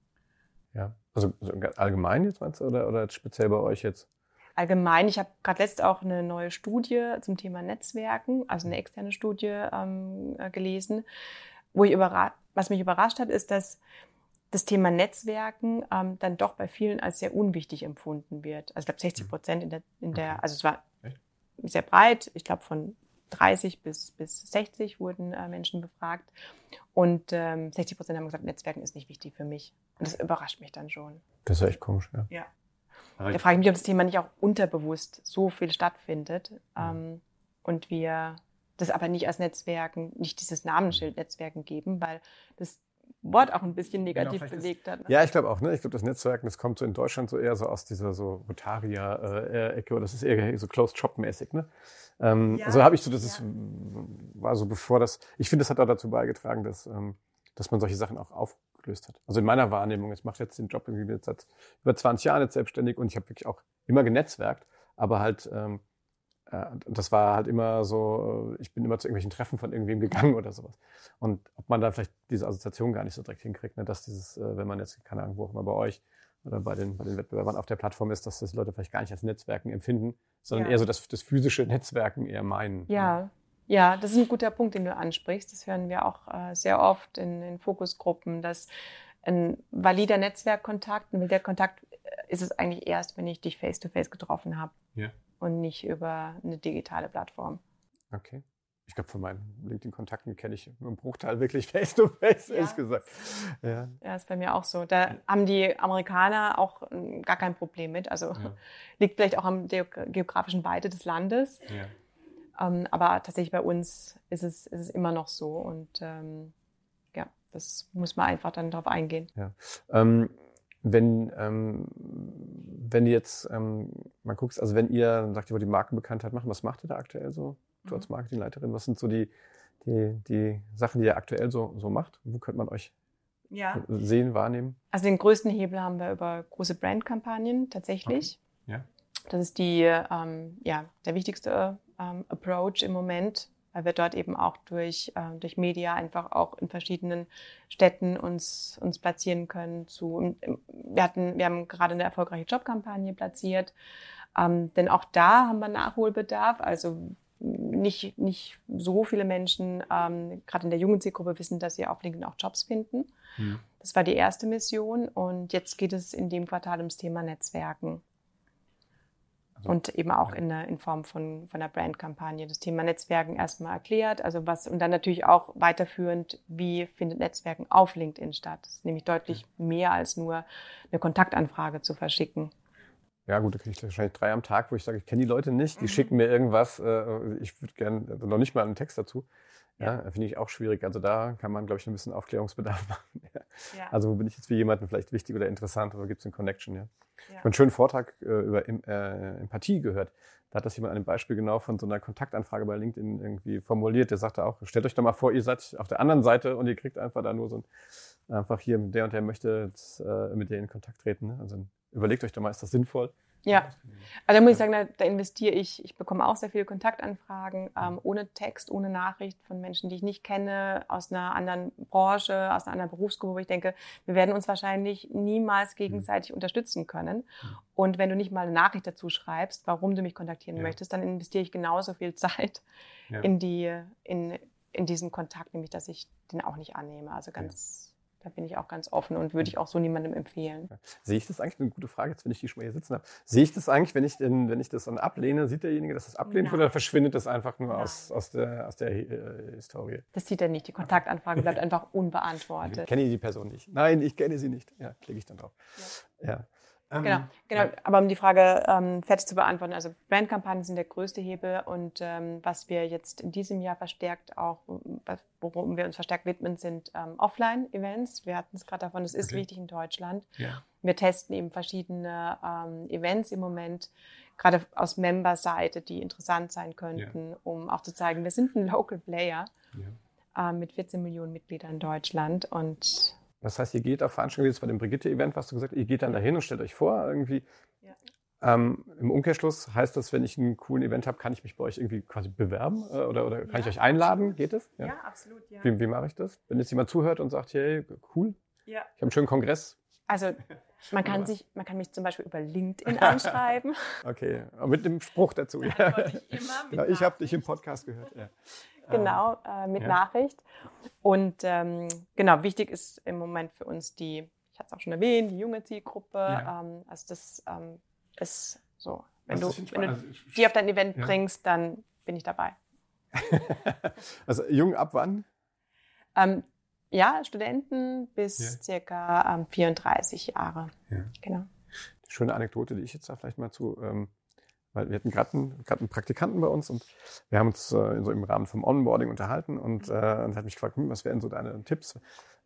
[SPEAKER 1] Ja, also allgemein jetzt meinst du oder, oder speziell bei euch jetzt?
[SPEAKER 2] Allgemein, ich habe gerade letzt auch eine neue Studie zum Thema Netzwerken, also eine externe Studie ähm, äh, gelesen, wo ich überrascht, was mich überrascht hat, ist, dass das Thema Netzwerken ähm, dann doch bei vielen als sehr unwichtig empfunden wird. Also ich glaube 60 Prozent in der, in der, also es war sehr breit, ich glaube von 30 bis, bis 60 wurden äh, Menschen befragt. Und ähm, 60 Prozent haben gesagt, Netzwerken ist nicht wichtig für mich. Und das überrascht mich dann schon.
[SPEAKER 1] Das ist echt komisch, ja.
[SPEAKER 2] Ja. Da frage ich mich, ob das Thema nicht auch unterbewusst so viel stattfindet ähm, und wir das aber nicht als Netzwerken, nicht dieses Namensschild Netzwerken geben, weil das Wort auch ein bisschen genau, negativ genau, belegt hat.
[SPEAKER 1] Ne? Ja, ich glaube auch. Ne? Ich glaube, das Netzwerken, das kommt so in Deutschland so eher so aus dieser so Rotaria-Ecke oder das ist eher so Closed Shop-mäßig. Ne? Ähm, ja, also habe ich so, das ja. ist, war so bevor das, ich finde, das hat auch dazu beigetragen, dass, ähm, dass man solche Sachen auch aufgelöst hat. Also in meiner Wahrnehmung, ich mache jetzt den Job irgendwie jetzt seit über 20 Jahren jetzt selbstständig und ich habe wirklich auch immer genetzwerkt, aber halt ähm, äh, das war halt immer so, ich bin immer zu irgendwelchen Treffen von irgendwem gegangen oder sowas. Und ob man da vielleicht diese Assoziation gar nicht so direkt hinkriegt, ne, dass dieses, äh, wenn man jetzt, keine Ahnung, wo auch immer bei euch oder bei den, bei den Wettbewerbern auf der Plattform ist, dass das Leute vielleicht gar nicht als Netzwerken empfinden, sondern ja. eher so das, das physische Netzwerken eher meinen.
[SPEAKER 2] Ja, ja, das ist ein guter Punkt, den du ansprichst. Das hören wir auch äh, sehr oft in, in Fokusgruppen, dass ein valider Netzwerkkontakt, ein valider Kontakt ist es eigentlich erst, wenn ich dich face-to-face -face getroffen habe. Ja und nicht über eine digitale Plattform.
[SPEAKER 1] Okay. Ich glaube, von meinen LinkedIn-Kontakten kenne ich einen Bruchteil wirklich face-to-face, ja. ehrlich gesagt.
[SPEAKER 2] Ja. ja, ist bei mir auch so. Da haben die Amerikaner auch hm, gar kein Problem mit. Also liegt vielleicht auch am geografischen Weite des Landes. Ja. Ähm, aber tatsächlich bei uns ist es, ist es immer noch so. Und ähm, ja, das muss man einfach dann darauf eingehen.
[SPEAKER 1] Ja. Ähm, wenn, ähm, wenn jetzt ähm, mal guckst, also wenn ihr, sagt ihr, wo die Markenbekanntheit machen, was macht ihr da aktuell so? Du mhm. als Marketingleiterin, was sind so die, die, die Sachen, die ihr aktuell so, so macht? Wo könnte man euch ja. sehen, wahrnehmen?
[SPEAKER 2] Also den größten Hebel haben wir über große Brandkampagnen tatsächlich. Okay. Ja. Das ist die, ähm, ja, der wichtigste ähm, Approach im Moment, weil wir dort eben auch durch, äh, durch Media einfach auch in verschiedenen Städten uns, uns platzieren können. Zu, wir, hatten, wir haben gerade eine erfolgreiche Jobkampagne platziert, ähm, denn auch da haben wir Nachholbedarf. Also nicht, nicht so viele Menschen, ähm, gerade in der jungen Zielgruppe, wissen, dass sie auf LinkedIn auch Jobs finden. Mhm. Das war die erste Mission und jetzt geht es in dem Quartal ums Thema Netzwerken. Und eben auch in, der, in Form von, von einer Brandkampagne. Das Thema Netzwerken erstmal erklärt, also was, und dann natürlich auch weiterführend, wie findet Netzwerken auf LinkedIn statt. Das ist nämlich deutlich mehr als nur eine Kontaktanfrage zu verschicken.
[SPEAKER 1] Ja, gut, da kriege ich wahrscheinlich drei am Tag, wo ich sage, ich kenne die Leute nicht, die mhm. schicken mir irgendwas, äh, ich würde gerne, also noch nicht mal einen Text dazu. Ja, ja. finde ich auch schwierig. Also da kann man, glaube ich, ein bisschen Aufklärungsbedarf machen. Ja. Also wo bin ich jetzt für jemanden vielleicht wichtig oder interessant oder gibt es eine Connection? Ja. Ja. Ich habe einen schönen Vortrag äh, über äh, Empathie gehört. Da hat das jemand an einem Beispiel genau von so einer Kontaktanfrage bei LinkedIn irgendwie formuliert. Der sagte auch, stellt euch doch mal vor, ihr seid auf der anderen Seite und ihr kriegt einfach da nur so ein, einfach hier, der und der möchte jetzt, äh, mit dir in Kontakt treten. Ne? Also überlegt euch doch mal, ist das sinnvoll?
[SPEAKER 2] Ja, also da muss ich sagen, da, da, investiere ich. Ich bekomme auch sehr viele Kontaktanfragen ähm, ohne Text, ohne Nachricht von Menschen, die ich nicht kenne, aus einer anderen Branche, aus einer anderen Berufsgruppe, wo ich denke, wir werden uns wahrscheinlich niemals mhm. gegenseitig mhm. unterstützen können. Mhm. Und wenn du nicht mal eine Nachricht dazu schreibst, warum du mich kontaktieren ja. möchtest, dann investiere ich genauso viel Zeit ja. in die, in, in diesen Kontakt, nämlich dass ich den auch nicht annehme. Also ganz. Ja da bin ich auch ganz offen und würde ich auch so niemandem empfehlen.
[SPEAKER 1] Sehe ich das eigentlich, eine gute Frage, jetzt wenn ich die schon mal hier sitzen habe, sehe ich das eigentlich, wenn ich, den, wenn ich das dann ablehne, sieht derjenige, dass das ablehnt Nein. oder verschwindet das einfach nur aus, aus der, aus der äh, Historie?
[SPEAKER 2] Das sieht er nicht. Die Kontaktanfrage bleibt einfach unbeantwortet. Ich
[SPEAKER 1] kenne die Person nicht. Nein, ich kenne sie nicht. Ja, klicke ich dann drauf. Ja. ja.
[SPEAKER 2] Ähm, genau, genau. Aber um die Frage ähm, fertig zu beantworten, also Brandkampagnen sind der größte Hebel und ähm, was wir jetzt in diesem Jahr verstärkt auch, worum wir uns verstärkt widmen, sind ähm, Offline-Events. Wir hatten es gerade davon, es ist okay. wichtig in Deutschland. Ja. Wir testen eben verschiedene ähm, Events im Moment, gerade aus Member-Seite, die interessant sein könnten, ja. um auch zu zeigen, wir sind ein Local Player ja. äh, mit 14 Millionen Mitgliedern in Deutschland und
[SPEAKER 1] das heißt, ihr geht auf Veranstaltungen, jetzt bei dem Brigitte-Event, was du gesagt hast, ihr geht dann dahin und stellt euch vor, irgendwie. Ja. Ähm, Im Umkehrschluss heißt das, wenn ich einen coolen Event habe, kann ich mich bei euch irgendwie quasi bewerben äh, oder, oder kann ja, ich euch einladen?
[SPEAKER 2] Absolut.
[SPEAKER 1] Geht das?
[SPEAKER 2] Ja, ja absolut. Ja.
[SPEAKER 1] Wie, wie mache ich das? Wenn jetzt jemand zuhört und sagt, hey, cool, ja. ich habe einen schönen Kongress.
[SPEAKER 2] Also man kann, sich, man kann mich zum Beispiel über LinkedIn anschreiben.
[SPEAKER 1] okay, mit dem Spruch dazu. Ja. Ich, ich habe dich im Podcast gehört. Ja.
[SPEAKER 2] Genau, äh, mit ja. Nachricht. Und ähm, genau, wichtig ist im Moment für uns die, ich hatte es auch schon erwähnt, die junge Zielgruppe. Ja. Ähm, also das ähm, ist so. Wenn also du, wenn du also die auf dein Event ja. bringst, dann bin ich dabei.
[SPEAKER 1] also jung ab wann?
[SPEAKER 2] Ähm, ja, Studenten bis circa ähm, 34 Jahre. Ja. Genau.
[SPEAKER 1] Schöne Anekdote, die ich jetzt da vielleicht mal zu, ähm, weil wir hatten gerade einen, einen, Praktikanten bei uns und wir haben uns äh, so im Rahmen vom Onboarding unterhalten und, äh, und hat mich gefragt, hm, was wären so deine Tipps?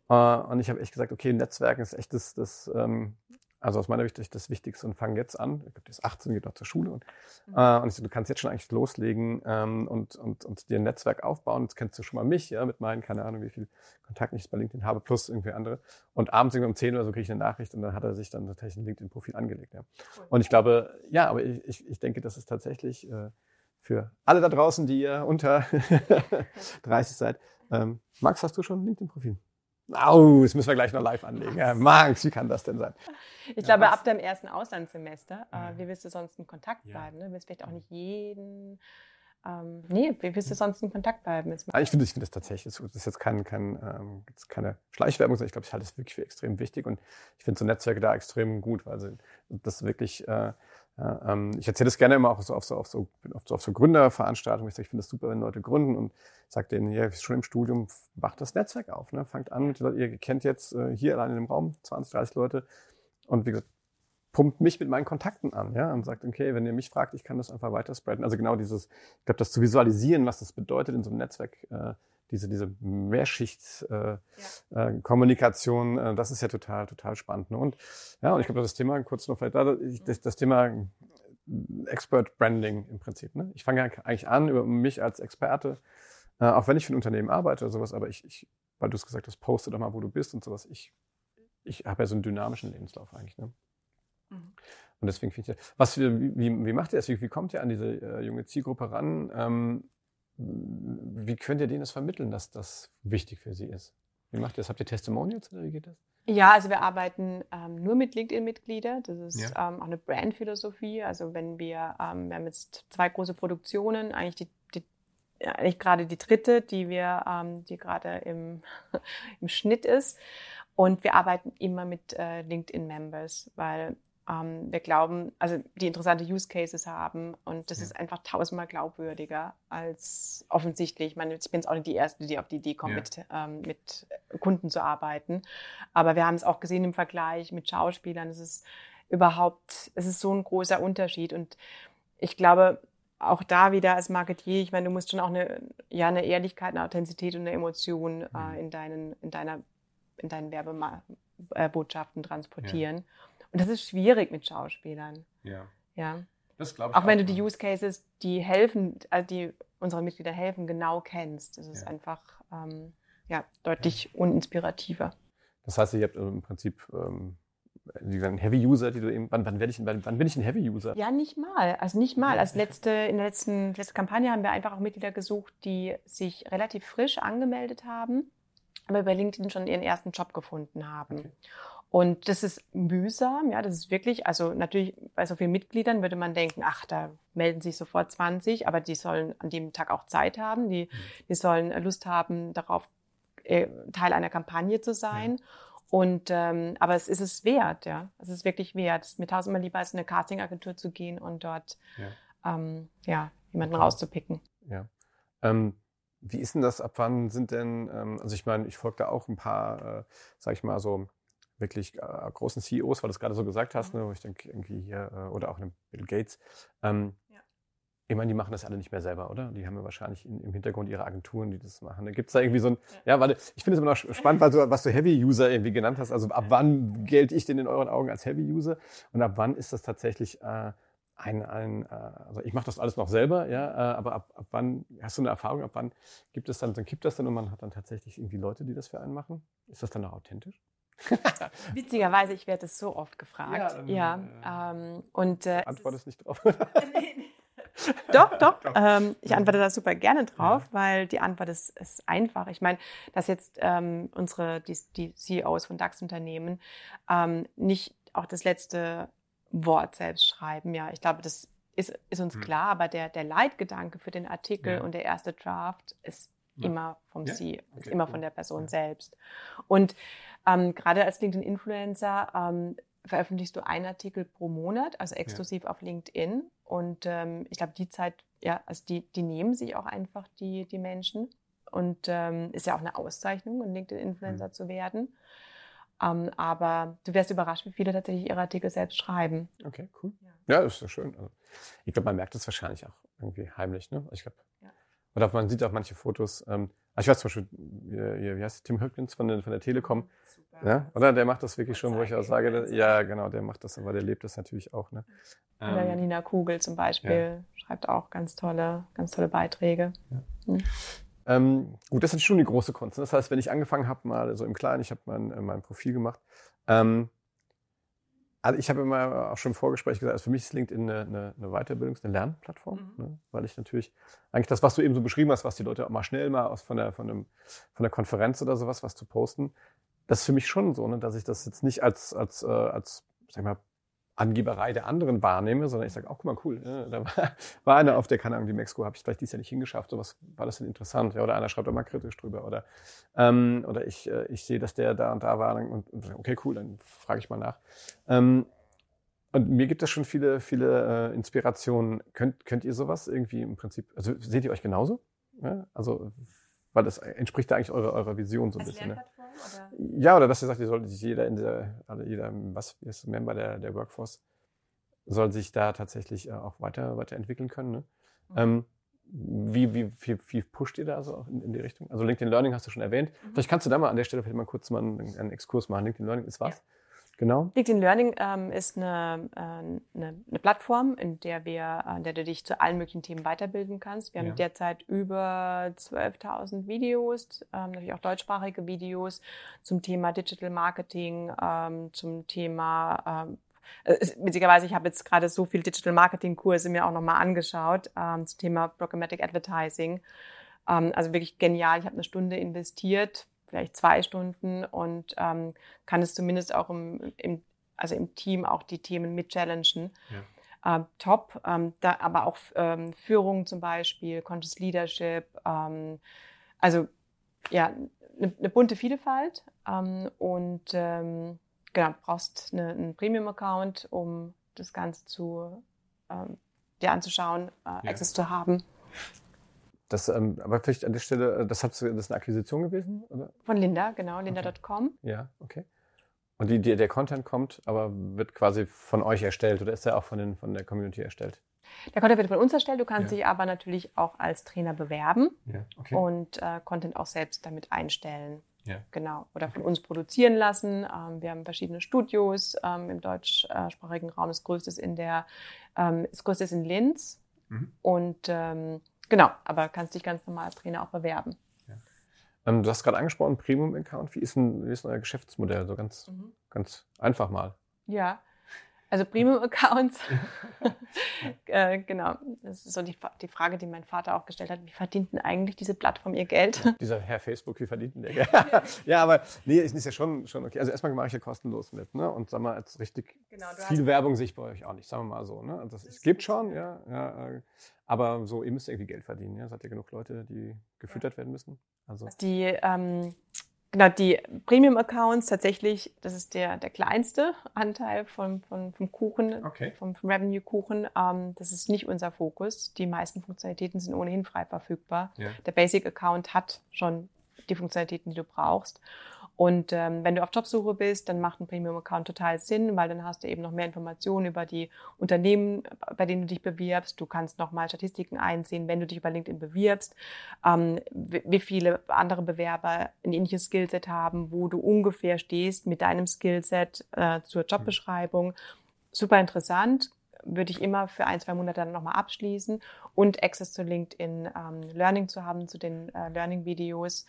[SPEAKER 1] Äh, und ich habe echt gesagt, okay, Netzwerken ist echt das, das ähm, also aus meiner Sicht das Wichtigste und fang jetzt an. Ich glaube, der ist 18, geht noch zur Schule. Und, mhm. äh, und ich so, du kannst jetzt schon eigentlich loslegen ähm, und, und, und dir ein Netzwerk aufbauen. Jetzt kennst du schon mal mich, ja, mit meinen, keine Ahnung, wie viel Kontakt ich bei LinkedIn habe, plus irgendwie andere. Und abends irgendwie um 10 oder so kriege ich eine Nachricht und dann hat er sich dann tatsächlich ein LinkedIn-Profil angelegt. Ja. Und ich glaube, ja, aber ich, ich, ich denke, das ist tatsächlich äh, für alle da draußen, die ihr unter 30 seid. Ähm, Max, hast du schon ein LinkedIn-Profil? Au, das müssen wir gleich noch live anlegen. Ja, Max, wie kann das denn sein?
[SPEAKER 2] Ich glaube, ja, ab dem ersten Auslandssemester, äh, wie willst du sonst in Kontakt bleiben? Ne? Du willst vielleicht auch nicht jeden. Ähm, nee, wie willst du sonst in Kontakt bleiben?
[SPEAKER 1] Ja, ich finde ich find das tatsächlich, das ist jetzt kein, kein, ähm, keine Schleichwerbung, sondern ich glaube, ich halte es wirklich für extrem wichtig und ich finde so Netzwerke da extrem gut, weil sie das wirklich äh, ja, ähm, ich erzähle das gerne immer auch so auf so, auf so, auf so, auf so Gründerveranstaltungen. Ich, sage, ich finde es super, wenn Leute gründen und sage denen, ja, schon im Studium, macht das Netzwerk auf. Ne? Fangt an, mit, ihr kennt jetzt äh, hier allein in dem Raum 20, 30 Leute und wie gesagt, pumpt mich mit meinen Kontakten an, ja, und sagt, okay, wenn ihr mich fragt, ich kann das einfach weiter spreaden. Also genau dieses, ich glaube, das zu visualisieren, was das bedeutet in so einem Netzwerk, äh, diese, diese Mehrschicht-Kommunikation, äh, ja. äh, das ist ja total, total spannend. Ne? Und ja, und ich glaube, das Thema, kurz noch vielleicht da, das, das Thema Expert Branding im Prinzip. Ne? Ich fange ja eigentlich an über mich als Experte, äh, auch wenn ich für ein Unternehmen arbeite oder sowas, aber ich, ich weil du es gesagt hast, poste doch mal, wo du bist und sowas. Ich, ich habe ja so einen dynamischen Lebenslauf eigentlich. Ne? Mhm. Und deswegen finde ich, was, wie, wie macht ihr das? Wie, wie kommt ihr an diese äh, junge Zielgruppe ran? Ähm, wie könnt ihr denen das vermitteln, dass das wichtig für sie ist? Wie macht ihr das? Habt ihr Testimonials oder wie geht das?
[SPEAKER 2] Ja, also wir arbeiten ähm, nur mit LinkedIn-Mitgliedern. Das ist ja. ähm, auch eine Brandphilosophie. Also wenn wir, ähm, wir haben jetzt zwei große Produktionen, eigentlich die, die eigentlich gerade die dritte, die wir, ähm, die gerade im, im Schnitt ist. Und wir arbeiten immer mit äh, LinkedIn-Members, weil wir glauben, also die interessante Use Cases haben und das ja. ist einfach tausendmal glaubwürdiger als offensichtlich. Ich meine, ich bin jetzt auch nicht die Erste, die auf die Idee kommt, ja. mit, ähm, mit Kunden zu arbeiten. Aber wir haben es auch gesehen im Vergleich mit Schauspielern. Es ist überhaupt, es ist so ein großer Unterschied und ich glaube, auch da wieder als Marketier, ich meine, du musst schon auch eine, ja, eine Ehrlichkeit, eine Authentizität und eine Emotion äh, mhm. in deinen, in deiner, in deinen Werbebotschaften transportieren. Ja. Und das ist schwierig mit Schauspielern.
[SPEAKER 1] Ja.
[SPEAKER 2] Ja. Das glaube ich. Auch, auch wenn du die Use Cases, die helfen, also die unsere Mitglieder helfen, genau kennst. Das ist ja. einfach ähm, ja, deutlich ja. uninspirativer.
[SPEAKER 1] Das heißt, ihr habt im Prinzip ähm, Heavy-User, die du eben, wann, wann, werde ich, wann, wann bin ich ein Heavy-User?
[SPEAKER 2] Ja, nicht mal. Also nicht mal. Als letzte, in der letzten, letzten Kampagne haben wir einfach auch Mitglieder gesucht, die sich relativ frisch angemeldet haben, aber bei LinkedIn schon ihren ersten Job gefunden haben. Okay. Und das ist mühsam, ja, das ist wirklich, also natürlich bei so vielen Mitgliedern würde man denken, ach, da melden sich sofort 20, aber die sollen an dem Tag auch Zeit haben, die, mhm. die sollen Lust haben, darauf äh, Teil einer Kampagne zu sein. Ja. Und ähm, aber es ist es wert, ja. Es ist wirklich wert. Es ist mir tausendmal lieber als eine Castingagentur zu gehen und dort ja, ähm, ja jemanden okay. rauszupicken.
[SPEAKER 1] Ja. Ähm, wie ist denn das? Ab wann sind denn, ähm, also ich meine, ich folge da auch ein paar, äh, sag ich mal so, wirklich äh, großen CEOs, weil du es gerade so gesagt hast, mhm. ne, wo ich denke, irgendwie hier, äh, oder auch Bill Gates. Ähm, ja. Ich meine, die machen das alle nicht mehr selber, oder? Die haben ja wahrscheinlich in, im Hintergrund ihre Agenturen, die das machen. Da gibt es da irgendwie so ein, ja, ja warte, ich finde es immer noch spannend, weil du, was du Heavy-User irgendwie genannt hast. Also ab wann gelte ich denn in euren Augen als Heavy-User? Und ab wann ist das tatsächlich äh, ein, ein äh, also ich mache das alles noch selber, ja, äh, aber ab, ab wann, hast du eine Erfahrung, ab wann gibt es dann, dann gibt das dann und man hat dann tatsächlich irgendwie Leute, die das für einen machen? Ist das dann noch authentisch?
[SPEAKER 2] Witzigerweise, ich werde es so oft gefragt. Ja, ja ähm, und äh,
[SPEAKER 1] antwortest nicht drauf.
[SPEAKER 2] doch, doch. Ähm, ich antworte da super gerne drauf, ja. weil die Antwort ist, ist einfach. Ich meine, dass jetzt ähm, unsere die, die, CEOs von DAX-Unternehmen ähm, nicht auch das letzte Wort selbst schreiben. Ja, ich glaube, das ist, ist uns hm. klar, aber der, der Leitgedanke für den Artikel ja. und der erste Draft ist immer vom ja? CEO, okay. ist immer von der Person selbst. Und ähm, gerade als LinkedIn-Influencer ähm, veröffentlichst du einen Artikel pro Monat, also exklusiv ja. auf LinkedIn. Und ähm, ich glaube, die Zeit ja, also die, die nehmen sich auch einfach die, die Menschen. Und ähm, ist ja auch eine Auszeichnung, ein LinkedIn-Influencer mhm. zu werden. Ähm, aber du wirst überrascht, wie viele tatsächlich ihre Artikel selbst schreiben.
[SPEAKER 1] Okay, cool. Ja, ja das ist ja schön. Also, ich glaube, man merkt das wahrscheinlich auch irgendwie heimlich. Ne? Ich glaube, ja. oder man sieht auch manche Fotos. Also ich weiß zum Beispiel, wie, wie heißt Tim Höckens von der, von der Telekom. Ja? Oder der macht das wirklich schon, wo ich auch sage, ja, genau, der macht das, aber der lebt das natürlich auch. Ne?
[SPEAKER 2] Oder ähm, Janina Kugel zum Beispiel ja. schreibt auch ganz tolle, ganz tolle Beiträge. Ja.
[SPEAKER 1] Hm. Ähm, gut, das ist schon die große Kunst. Das heißt, wenn ich angefangen habe, mal so im Kleinen, ich habe mein, äh, mein Profil gemacht. Ähm, also ich habe immer auch schon im Vorgespräch gesagt, also für mich ist LinkedIn eine, eine, eine Weiterbildungs-, eine Lernplattform, mhm. ne? weil ich natürlich eigentlich das, was du eben so beschrieben hast, was die Leute auch mal schnell mal aus von der, von, einem, von der Konferenz oder sowas, was zu posten, das ist für mich schon so, ne, dass ich das jetzt nicht als, als, äh, als sag ich mal, Angeberei der anderen wahrnehme, sondern ich sage, oh, guck mal, cool, ja, da war, war einer auf der, keine Ahnung, die Mexiko habe ich vielleicht dies Jahr nicht hingeschafft, so was war das denn interessant, ja, oder einer schreibt mal kritisch drüber, oder, ähm, oder ich, äh, ich sehe, dass der da und da war und, und okay, cool, dann frage ich mal nach. Ähm, und mir gibt es schon viele, viele äh, Inspirationen. Könnt, könnt ihr sowas irgendwie im Prinzip, also seht ihr euch genauso? Ja? Also, weil das entspricht da eigentlich eurer, eurer Vision so ein bisschen. Ne? Oder? Ja, oder dass ihr sagt, ihr solltet sich jeder in der, also jeder, was ist Member der, der Workforce, soll sich da tatsächlich äh, auch weiter, weiterentwickeln können. Ne? Mhm. Ähm, wie, wie, wie, wie pusht ihr da so in, in, die Richtung? Also LinkedIn Learning hast du schon erwähnt. Mhm. Vielleicht kannst du da mal an der Stelle vielleicht mal kurz mal einen, einen Exkurs machen. LinkedIn Learning ist was? Ja. Genau.
[SPEAKER 2] LinkedIn Learning ähm, ist eine, äh, eine, eine, Plattform, in der wir, in der du dich zu allen möglichen Themen weiterbilden kannst. Wir ja. haben derzeit über 12.000 Videos, ähm, natürlich auch deutschsprachige Videos zum Thema Digital Marketing, ähm, zum Thema ähm, äh, witzigerweise, ich habe jetzt gerade so viel Digital Marketing Kurse mir auch nochmal angeschaut ähm, zum Thema Programmatic Advertising. Ähm, also wirklich genial. Ich habe eine Stunde investiert vielleicht zwei Stunden und ähm, kann es zumindest auch im, im, also im Team auch die Themen mit challengen. Ja. Ähm, top, ähm, da, aber auch ähm, Führung zum Beispiel, Conscious Leadership, ähm, also ja, eine, eine bunte Vielfalt ähm, und genau, brauchst eine, einen Premium-Account, um das Ganze zu dir anzuschauen, äh, ja. Access zu haben.
[SPEAKER 1] Das, ähm, aber vielleicht an der Stelle, äh, das, hat, das ist eine Akquisition gewesen? Oder?
[SPEAKER 2] Von Linda, genau, linda.com. Okay.
[SPEAKER 1] Ja, okay. Und die, die, der Content kommt, aber wird quasi von euch erstellt oder ist der auch von, den, von der Community erstellt?
[SPEAKER 2] Der Content wird von uns erstellt, du kannst ja. dich aber natürlich auch als Trainer bewerben ja, okay. und äh, Content auch selbst damit einstellen. Ja. Genau. Oder von uns produzieren lassen. Ähm, wir haben verschiedene Studios ähm, im deutschsprachigen Raum. Das größte ist in der, ähm, das größte ist in Linz. Mhm. Und ähm, Genau, aber kannst dich ganz normal als Trainer auch bewerben. Ja.
[SPEAKER 1] Ähm, du hast gerade angesprochen, Premium-Account. Wie, ist denn, wie ist denn euer Geschäftsmodell? So ganz, mhm. ganz einfach mal.
[SPEAKER 2] Ja, also Premium-Accounts, äh, genau, das ist so die, die, Frage, die mein Vater auch gestellt hat. Wie verdient denn eigentlich diese Plattform ihr Geld?
[SPEAKER 1] Dieser Herr Facebook, wie verdient denn der Geld? ja, aber nee, ist ja schon, schon okay. Also erstmal mache ich ja kostenlos mit, ne? Und sag mal, als richtig genau, viel Werbung sehe ich bei euch auch nicht, sagen wir mal so. Ne? Also das, es gibt schon, ja, ja, äh, aber so, ihr müsst irgendwie Geld verdienen, ja. Seid ihr genug Leute, die gefüttert ja. werden müssen?
[SPEAKER 2] Also die ähm, Genau, die Premium-Accounts tatsächlich, das ist der, der kleinste Anteil vom, vom, vom Kuchen, okay. vom, vom Revenue-Kuchen. Ähm, das ist nicht unser Fokus. Die meisten Funktionalitäten sind ohnehin frei verfügbar. Ja. Der Basic-Account hat schon die Funktionalitäten, die du brauchst. Und ähm, wenn du auf Jobsuche bist, dann macht ein Premium-Account total Sinn, weil dann hast du eben noch mehr Informationen über die Unternehmen, bei denen du dich bewirbst. Du kannst noch mal Statistiken einsehen, wenn du dich über LinkedIn bewirbst, ähm, wie viele andere Bewerber ein ähnliches Skillset haben, wo du ungefähr stehst mit deinem Skillset äh, zur Jobbeschreibung. Super interessant, würde ich immer für ein, zwei Monate dann nochmal abschließen und Access zu LinkedIn ähm, Learning zu haben, zu den äh, Learning-Videos.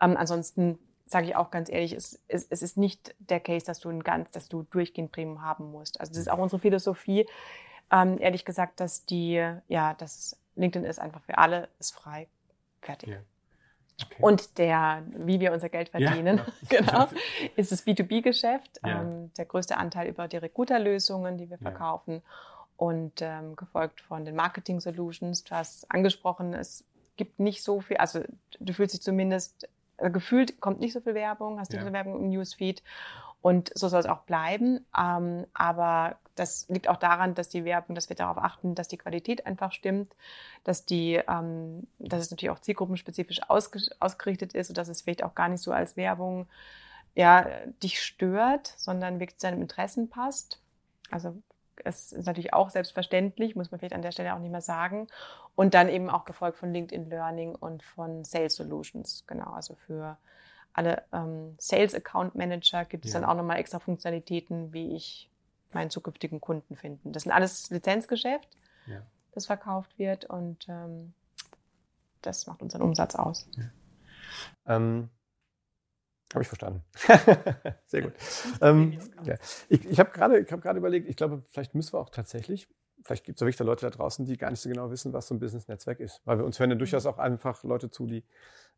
[SPEAKER 2] Ähm, ansonsten sage ich auch ganz ehrlich, es, es, es ist nicht der Case, dass du ein ganz, dass du durchgehend Premium haben musst. Also das ist auch unsere Philosophie. Ähm, ehrlich gesagt, dass die, ja, dass LinkedIn ist einfach für alle, ist frei, fertig. Yeah. Okay. Und der, wie wir unser Geld verdienen, ja, genau, ist das B2B-Geschäft. Ja. Ähm, der größte Anteil über die Recruiter-Lösungen, die wir verkaufen. Ja. Und ähm, gefolgt von den Marketing Solutions. Du hast angesprochen, es gibt nicht so viel, also du fühlst dich zumindest gefühlt kommt nicht so viel Werbung, hast nicht ja. so viel Werbung im Newsfeed. Und so soll es auch bleiben. Ähm, aber das liegt auch daran, dass die Werbung, dass wir darauf achten, dass die Qualität einfach stimmt, dass die, ähm, dass es natürlich auch zielgruppenspezifisch ausge ausgerichtet ist und dass es vielleicht auch gar nicht so als Werbung ja, dich stört, sondern wirklich zu deinen Interessen passt. Also es ist natürlich auch selbstverständlich, muss man vielleicht an der Stelle auch nicht mehr sagen. Und dann eben auch gefolgt von LinkedIn Learning und von Sales Solutions. Genau, also für alle ähm, Sales Account Manager gibt es ja. dann auch nochmal extra Funktionalitäten, wie ich meinen zukünftigen Kunden finden. Das sind alles Lizenzgeschäft, ja. das verkauft wird und ähm, das macht unseren Umsatz aus.
[SPEAKER 1] Ja. Ähm, habe ich verstanden. Sehr gut. ähm, ja. Ich, ich habe gerade hab überlegt, ich glaube, vielleicht müssen wir auch tatsächlich, vielleicht gibt es ja wirklich Leute da draußen, die gar nicht so genau wissen, was so ein Business-Netzwerk ist. Weil wir uns hören ja durchaus auch einfach Leute zu, die,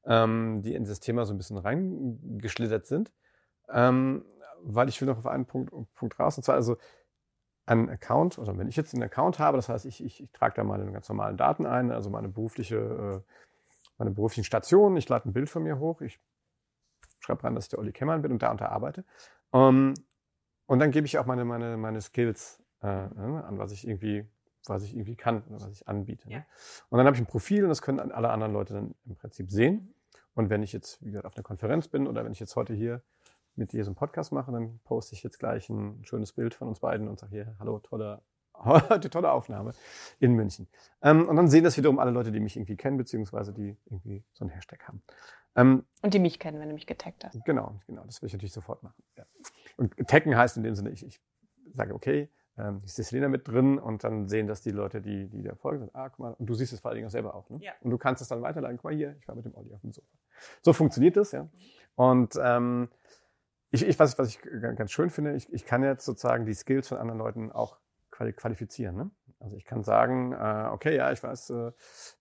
[SPEAKER 1] ähm, die in dieses Thema so ein bisschen reingeschlittert sind. Ähm, weil ich will noch auf einen Punkt, Punkt raus. Und zwar also ein Account, oder wenn ich jetzt einen Account habe, das heißt, ich, ich, ich trage da meine ganz normalen Daten ein, also meine berufliche, äh, meine beruflichen Stationen, ich lade ein Bild von mir hoch, ich schreibe rein, dass ich der Olli Kemmern bin und da unter arbeite. Um, ähm, und dann gebe ich auch meine, meine, meine Skills äh, ne, an, was ich irgendwie, was ich irgendwie kann oder was ich anbiete. Ne? Ja. Und dann habe ich ein Profil und das können alle anderen Leute dann im Prinzip sehen. Und wenn ich jetzt, wie gesagt, auf einer Konferenz bin oder wenn ich jetzt heute hier mit dir so einen Podcast mache, dann poste ich jetzt gleich ein schönes Bild von uns beiden und sage hier, hallo, tolle, heute tolle Aufnahme in München. Ähm, und dann sehen das wiederum alle Leute, die mich irgendwie kennen, beziehungsweise die irgendwie so einen Hashtag haben.
[SPEAKER 2] Ähm, und die mich kennen, wenn du mich getaggt hast.
[SPEAKER 1] Genau, genau, das will ich natürlich sofort machen. Ja. Und taggen heißt in dem Sinne, ich, ich sage, okay, ähm, ist die Selena mit drin und dann sehen das die Leute, die, die da folgen, sind, ah, guck mal, und du siehst es vor allen Dingen auch selber auch. Ne? Ja. Und du kannst es dann weiterleiten, guck mal hier, ich war mit dem Olli auf dem Sofa. So funktioniert das, ja. Und ähm, ich, ich, was, was ich ganz schön finde, ich, ich kann jetzt sozusagen die Skills von anderen Leuten auch qualifizieren. Ne? Also ich kann sagen, äh, okay, ja, ich weiß, äh,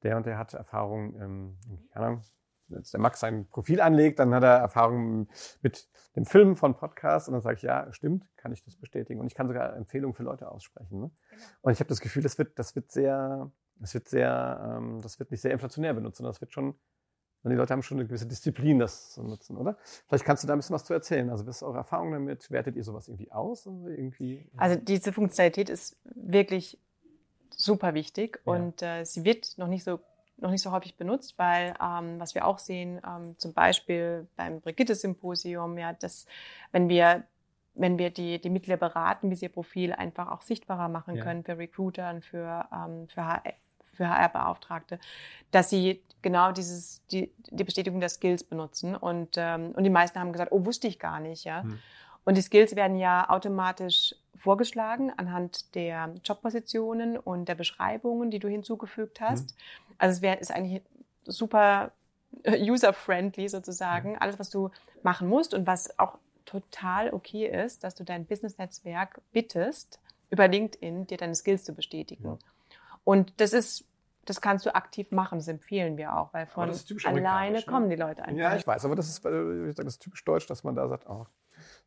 [SPEAKER 1] der und der hat Erfahrung, ähm, keine Ahnung, jetzt der Max sein Profil anlegt, dann hat er Erfahrung mit dem Filmen von Podcasts und dann sage ich, ja, stimmt, kann ich das bestätigen. Und ich kann sogar Empfehlungen für Leute aussprechen. Ne? Genau. Und ich habe das Gefühl, das wird, das wird sehr, das wird sehr, ähm, das wird nicht sehr inflationär benutzt, sondern das wird schon, und die Leute haben schon eine gewisse Disziplin, das zu nutzen, oder? Vielleicht kannst du da ein bisschen was zu erzählen. Also, was ist eure Erfahrung damit? Wertet ihr sowas irgendwie aus?
[SPEAKER 2] Also,
[SPEAKER 1] irgendwie,
[SPEAKER 2] also diese Funktionalität ist wirklich super wichtig ja. und äh, sie wird noch nicht so noch nicht so häufig benutzt, weil ähm, was wir auch sehen, ähm, zum Beispiel beim Brigitte-Symposium, ja, dass wenn wir wenn wir die, die Mitglieder beraten, wie sie ihr Profil einfach auch sichtbarer machen ja. können für Recruiter und für, ähm, für, HR, für HR-Beauftragte, dass sie genau dieses, die, die Bestätigung der Skills benutzen. Und, ähm, und die meisten haben gesagt, oh, wusste ich gar nicht, ja. Hm. Und die Skills werden ja automatisch vorgeschlagen anhand der Jobpositionen und der Beschreibungen, die du hinzugefügt hast. Mhm. Also es wär, ist eigentlich super user-friendly sozusagen. Mhm. Alles, was du machen musst und was auch total okay ist, dass du dein Business-Netzwerk bittest, über LinkedIn dir deine Skills zu bestätigen. Ja. Und das ist das kannst du aktiv machen, das empfehlen wir auch, weil von alleine ne? kommen die Leute einfach.
[SPEAKER 1] Ja, ich weiß, aber das ist, das ist typisch deutsch, dass man da sagt, oh,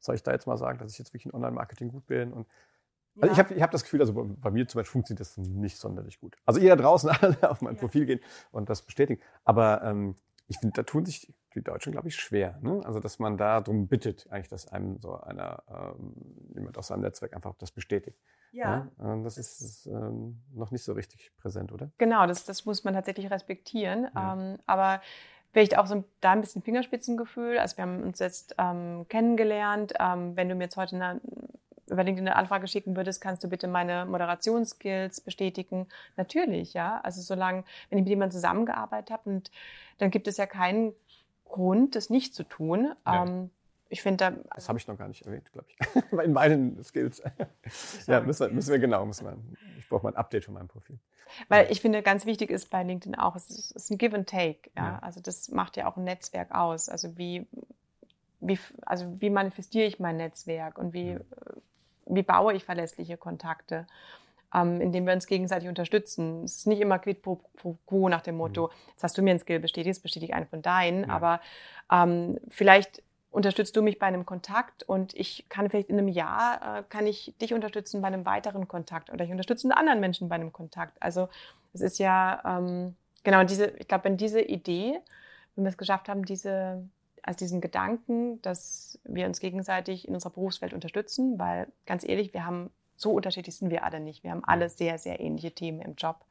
[SPEAKER 1] soll ich da jetzt mal sagen, dass ich jetzt wirklich in Online-Marketing gut bin? Und also ja. ich habe ich hab das Gefühl, also bei mir zum Beispiel funktioniert das nicht sonderlich gut. Also ihr da draußen alle auf mein ja. Profil gehen und das bestätigen. Aber ähm, ich finde, da tun sich die Deutschen, glaube ich, schwer. Ne? Also dass man da darum bittet, eigentlich, dass einem so einer, ähm, jemand aus seinem Netzwerk einfach das bestätigt. Ja. ja? Das ist, ist ähm, noch nicht so richtig präsent, oder?
[SPEAKER 2] Genau, das, das muss man tatsächlich respektieren. Ja. Ähm, aber vielleicht auch so da ein bisschen Fingerspitzengefühl. Also wir haben uns jetzt ähm, kennengelernt. Ähm, wenn du mir jetzt heute eine, über LinkedIn eine Anfrage schicken würdest, kannst du bitte meine Moderationsskills bestätigen. Natürlich, ja. Also solange, wenn ich mit jemandem zusammengearbeitet habe und dann gibt es ja keinen Grund, das nicht zu tun. Ja. Ähm, ich finde da.
[SPEAKER 1] Das habe ich noch gar nicht erwähnt, glaube ich. In meinen Skills. ja, müssen wir, müssen wir genau. Müssen wir, ich brauche mal ein Update von meinem Profil.
[SPEAKER 2] Weil ich finde, ganz wichtig ist bei LinkedIn auch, es ist, es ist ein Give and Take. Ja? ja? Also das macht ja auch ein Netzwerk aus. Also wie, wie, also wie manifestiere ich mein Netzwerk und wie, ja. wie baue ich verlässliche Kontakte? Ähm, indem wir uns gegenseitig unterstützen. Es ist nicht immer quid pro, quo nach dem Motto, mhm. jetzt hast du mir ein Skill bestätigt, jetzt bestätige ich einen von deinen, ja. aber ähm, vielleicht unterstützt du mich bei einem Kontakt und ich kann vielleicht in einem Jahr, äh, kann ich dich unterstützen bei einem weiteren Kontakt oder ich unterstütze einen anderen Menschen bei einem Kontakt. Also es ist ja, ähm, genau, diese, ich glaube, wenn diese Idee, wenn wir es geschafft haben, diese als diesen Gedanken, dass wir uns gegenseitig in unserer Berufswelt unterstützen, weil ganz ehrlich, wir haben so unterschiedlich sind wir alle nicht. Wir haben alle sehr, sehr ähnliche Themen im Job.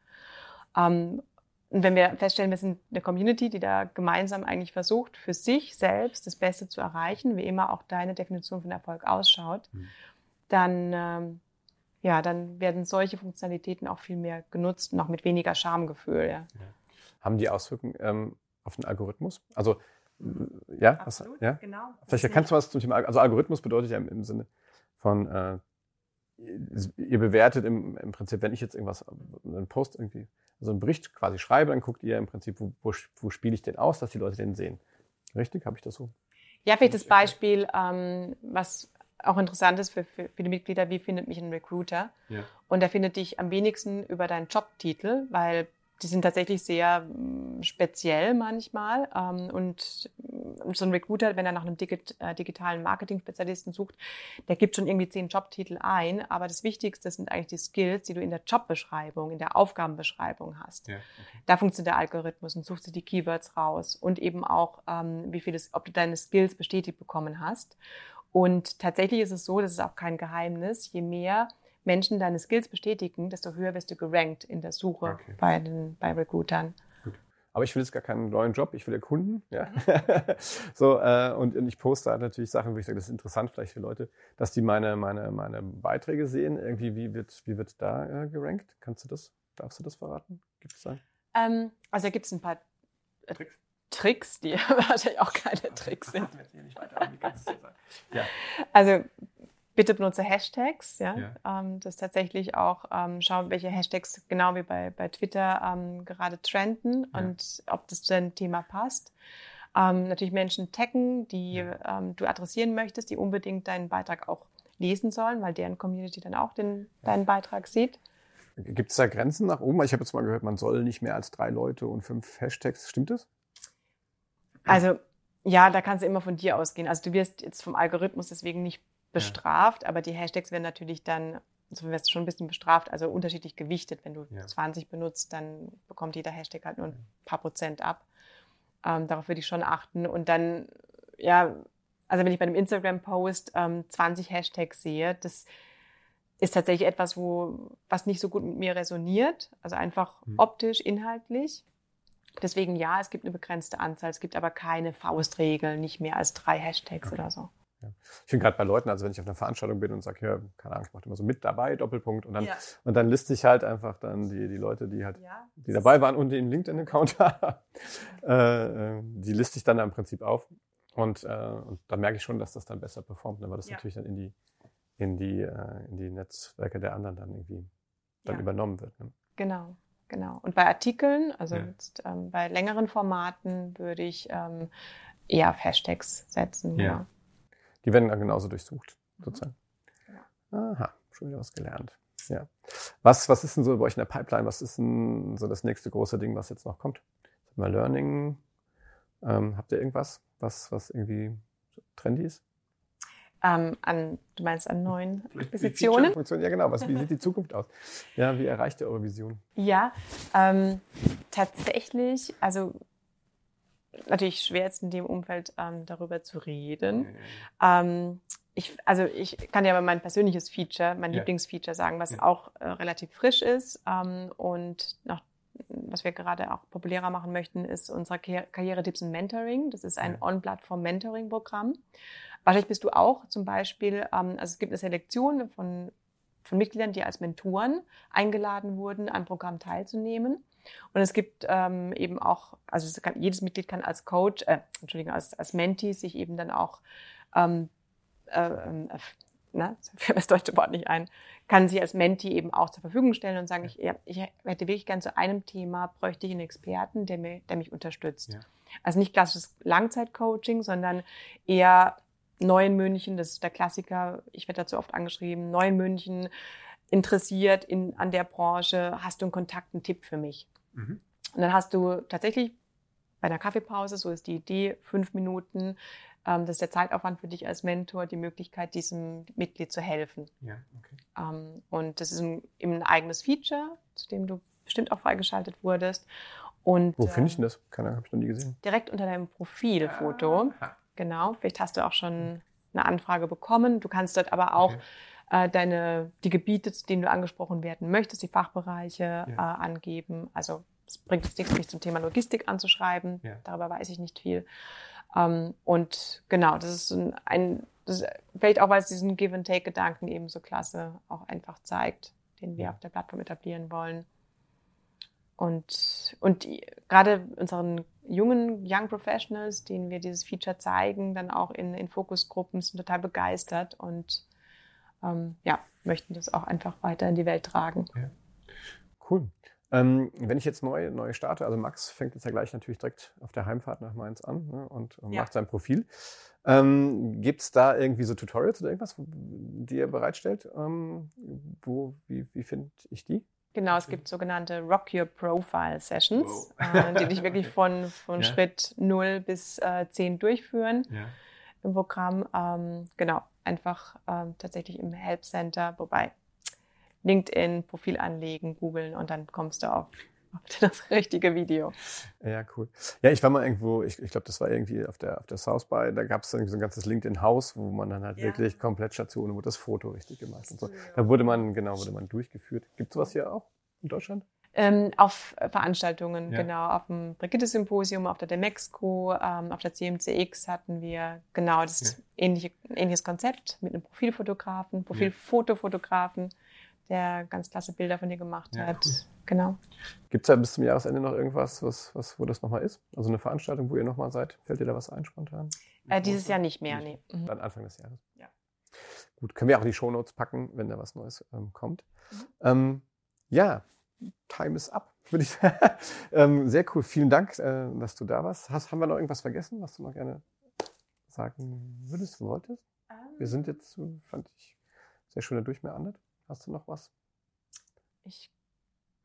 [SPEAKER 2] Ähm, und wenn wir feststellen, wir sind eine Community, die da gemeinsam eigentlich versucht, für sich selbst das Beste zu erreichen, wie immer auch deine Definition von Erfolg ausschaut, mhm. dann, ähm, ja, dann werden solche Funktionalitäten auch viel mehr genutzt und auch mit weniger Schamgefühl. Ja. ja.
[SPEAKER 1] Haben die Auswirkungen ähm, auf den Algorithmus? Also, ja,
[SPEAKER 2] Absolut,
[SPEAKER 1] was, ja? genau. Vielleicht kannst du was zum Thema, also Algorithmus bedeutet ja im, im Sinne von, äh, ihr bewertet im, im Prinzip, wenn ich jetzt irgendwas, einen Post irgendwie, also einen Bericht quasi schreibe, dann guckt ihr im Prinzip, wo, wo, wo spiele ich den aus, dass die Leute den sehen. Richtig? Habe ich das so?
[SPEAKER 2] Ja, vielleicht das Beispiel, ähm, was auch interessant ist für, für viele Mitglieder, wie findet mich ein Recruiter? Ja. Und er findet dich am wenigsten über deinen Jobtitel, weil die sind tatsächlich sehr mm, speziell manchmal. Ähm, und mm, so ein Recruiter, wenn er nach einem äh, digitalen Marketing-Spezialisten sucht, der gibt schon irgendwie zehn Jobtitel ein. Aber das Wichtigste sind eigentlich die Skills, die du in der Jobbeschreibung, in der Aufgabenbeschreibung hast. Ja, okay. Da funktioniert der Algorithmus und suchst du die Keywords raus und eben auch, ähm, wie viel ob du deine Skills bestätigt bekommen hast. Und tatsächlich ist es so, das ist auch kein Geheimnis, je mehr Menschen deine Skills bestätigen, desto höher wirst du gerankt in der Suche okay. bei, den, bei Recruitern.
[SPEAKER 1] Aber ich will jetzt gar keinen neuen Job, ich will ja Kunden. Ja. so, äh, und, und ich poste halt natürlich Sachen, wo ich sage, das ist interessant vielleicht für Leute, dass die meine, meine, meine Beiträge sehen. Irgendwie, wie wird, wie wird da äh, gerankt? Kannst du das, darfst du das verraten? Gibt es da?
[SPEAKER 2] Ähm, also da gibt es ein paar äh, Tricks. Tricks, die wahrscheinlich auch keine Tricks sind. Ja. Also Bitte benutze Hashtags, ja. ja. Ähm, das tatsächlich auch ähm, schauen, welche Hashtags genau wie bei, bei Twitter ähm, gerade trenden ja. und ob das zu deinem Thema passt. Ähm, natürlich Menschen taggen, die ja. ähm, du adressieren möchtest, die unbedingt deinen Beitrag auch lesen sollen, weil deren Community dann auch den, deinen Beitrag sieht.
[SPEAKER 1] Gibt es da Grenzen nach oben? Ich habe jetzt mal gehört, man soll nicht mehr als drei Leute und fünf Hashtags. Stimmt das?
[SPEAKER 2] Also ja, da kannst du immer von dir ausgehen. Also du wirst jetzt vom Algorithmus deswegen nicht bestraft, ja. aber die Hashtags werden natürlich dann, so wirst du schon ein bisschen bestraft, also unterschiedlich gewichtet. Wenn du ja. 20 benutzt, dann bekommt jeder Hashtag halt nur ein paar Prozent ab. Ähm, darauf würde ich schon achten. Und dann, ja, also wenn ich bei einem Instagram-Post ähm, 20 Hashtags sehe, das ist tatsächlich etwas, wo, was nicht so gut mit mir resoniert. Also einfach mhm. optisch, inhaltlich. Deswegen ja, es gibt eine begrenzte Anzahl, es gibt aber keine Faustregel, nicht mehr als drei Hashtags okay. oder so.
[SPEAKER 1] Ja. Ich finde gerade bei Leuten, also wenn ich auf einer Veranstaltung bin und sage, ja, keine Ahnung, ich mache immer so mit dabei, Doppelpunkt, und dann, ja. und dann liste ich halt einfach dann die, die Leute, die halt, ja. die dabei waren und den LinkedIn-Account haben, äh, äh, die liste ich dann im Prinzip auf. Und, äh, und da merke ich schon, dass das dann besser performt, ne, weil das natürlich dann in die, in die, äh, in die Netzwerke der anderen dann irgendwie dann übernommen wird. Ne?
[SPEAKER 2] Genau. Genau. Und bei Artikeln, also jetzt ähm, bei längeren Formaten, würde ich ähm, eher auf Hashtags setzen. Ja.
[SPEAKER 1] Die werden dann genauso durchsucht, mhm. sozusagen. Aha, schon wieder was gelernt. Ja. Was, was ist denn so bei euch in der Pipeline? Was ist denn so das nächste große Ding, was jetzt noch kommt? Mal Learning. Ähm, habt ihr irgendwas, was, was irgendwie trendy ist?
[SPEAKER 2] Ähm, an, du meinst an neuen Akquisitionen?
[SPEAKER 1] Ja, genau. Was, wie sieht die Zukunft aus? Ja, wie erreicht ihr eure Vision?
[SPEAKER 2] Ja, ähm, tatsächlich, also natürlich schwer jetzt in dem Umfeld ähm, darüber zu reden. Ähm, ich, also ich kann ja aber mein persönliches Feature, mein ja. Lieblingsfeature sagen, was ja. auch äh, relativ frisch ist ähm, und noch was wir gerade auch populärer machen möchten, ist unser Karriere-Tipps und Mentoring. Das ist ein ja. On-Plattform-Mentoring-Programm. Wahrscheinlich bist du auch zum Beispiel, ähm, also es gibt eine Selektion von, von Mitgliedern, die als Mentoren eingeladen wurden, am Programm teilzunehmen. Und es gibt ähm, eben auch, also kann, jedes Mitglied kann als Coach, äh, Entschuldigung, als, als Mentee sich eben dann auch, ähm, äh, äh, na, fällt das deutsche Wort nicht ein, kann sich als Mentee eben auch zur Verfügung stellen und sagen, ich, ja, ich hätte wirklich gern zu einem Thema, bräuchte ich einen Experten, der, mir, der mich unterstützt. Ja. Also nicht klassisches Langzeitcoaching, sondern eher Neuen München, das ist der Klassiker, ich werde dazu oft angeschrieben, Neuen München, interessiert in, an der Branche, hast du einen Kontakt, einen Tipp für mich? Mhm. Und dann hast du tatsächlich bei einer Kaffeepause, so ist die Idee, fünf Minuten, ähm, das ist der Zeitaufwand für dich als Mentor, die Möglichkeit, diesem Mitglied zu helfen. Ja, okay. Ähm, und das ist ein, eben ein eigenes Feature, zu dem du bestimmt auch freigeschaltet wurdest. Und,
[SPEAKER 1] Wo finde ich denn das? Keine Ahnung, habe ich noch nie gesehen.
[SPEAKER 2] Direkt unter deinem Profilfoto. Ah, Genau, vielleicht hast du auch schon eine Anfrage bekommen. Du kannst dort aber auch okay. Äh, deine, die Gebiete, zu denen du angesprochen werden möchtest, die Fachbereiche ja. äh, angeben. Also es bringt jetzt nichts, mich zum Thema Logistik anzuschreiben. Ja. Darüber weiß ich nicht viel. Ähm, und genau, das ist ein, ein das ist vielleicht auch, weil es diesen Give-and-Take-Gedanken eben so klasse auch einfach zeigt, den wir ja. auf der Plattform etablieren wollen. Und, und die, gerade unseren jungen Young Professionals, denen wir dieses Feature zeigen, dann auch in, in Fokusgruppen, sind total begeistert und ähm, ja, möchten das auch einfach weiter in die Welt tragen. Ja.
[SPEAKER 1] Cool. Ähm, wenn ich jetzt neu, neu starte, also Max fängt jetzt ja gleich natürlich direkt auf der Heimfahrt nach Mainz an ne, und, und ja. macht sein Profil. Ähm, Gibt es da irgendwie so Tutorials oder irgendwas, die ihr bereitstellt? Ähm, wo, wie, wie finde ich die?
[SPEAKER 2] Genau, es gibt sogenannte Rock Your Profile Sessions, wow. äh, die dich wirklich von, von ja. Schritt 0 bis äh, 10 durchführen ja. Im Programm. Ähm, genau, einfach ähm, tatsächlich im Help Center, wobei LinkedIn, Profil anlegen, googeln und dann kommst du auf das richtige Video.
[SPEAKER 1] Ja, cool. Ja, ich war mal irgendwo, ich, ich glaube, das war irgendwie auf der, auf der South by, da gab es so ein ganzes LinkedIn-Haus, wo man dann halt ja. wirklich komplett Stationen, wo das Foto richtig gemacht und so. Da wurde man, genau, wurde man durchgeführt. Gibt es sowas hier auch in Deutschland?
[SPEAKER 2] Ähm, auf Veranstaltungen, ja. genau, auf dem Brigitte-Symposium, auf der Demexco, ähm, auf der CMCX hatten wir genau das ja. ähnliche, ähnliches Konzept mit einem Profilfotografen, Profilfotofotografen, der ganz klasse Bilder von dir gemacht ja, hat. Cool. Genau.
[SPEAKER 1] Gibt es ja bis zum Jahresende noch irgendwas, was, was, wo das nochmal ist? Also eine Veranstaltung, wo ihr nochmal seid? Fällt dir da was ein spontan?
[SPEAKER 2] Äh, dieses Jahr nicht mehr, nicht.
[SPEAKER 1] nee. Mhm. Dann Anfang des Jahres. Ja. Gut, können wir auch in die Shownotes packen, wenn da was Neues ähm, kommt. Mhm. Ähm, ja, Time is up, würde ich sagen. ähm, sehr cool. Vielen Dank, äh, dass du da warst. Hast, haben wir noch irgendwas vergessen, was du noch gerne sagen würdest, wolltest? Wir sind jetzt, fand ich, sehr schön durchmeandert. Hast du noch was?
[SPEAKER 2] Ich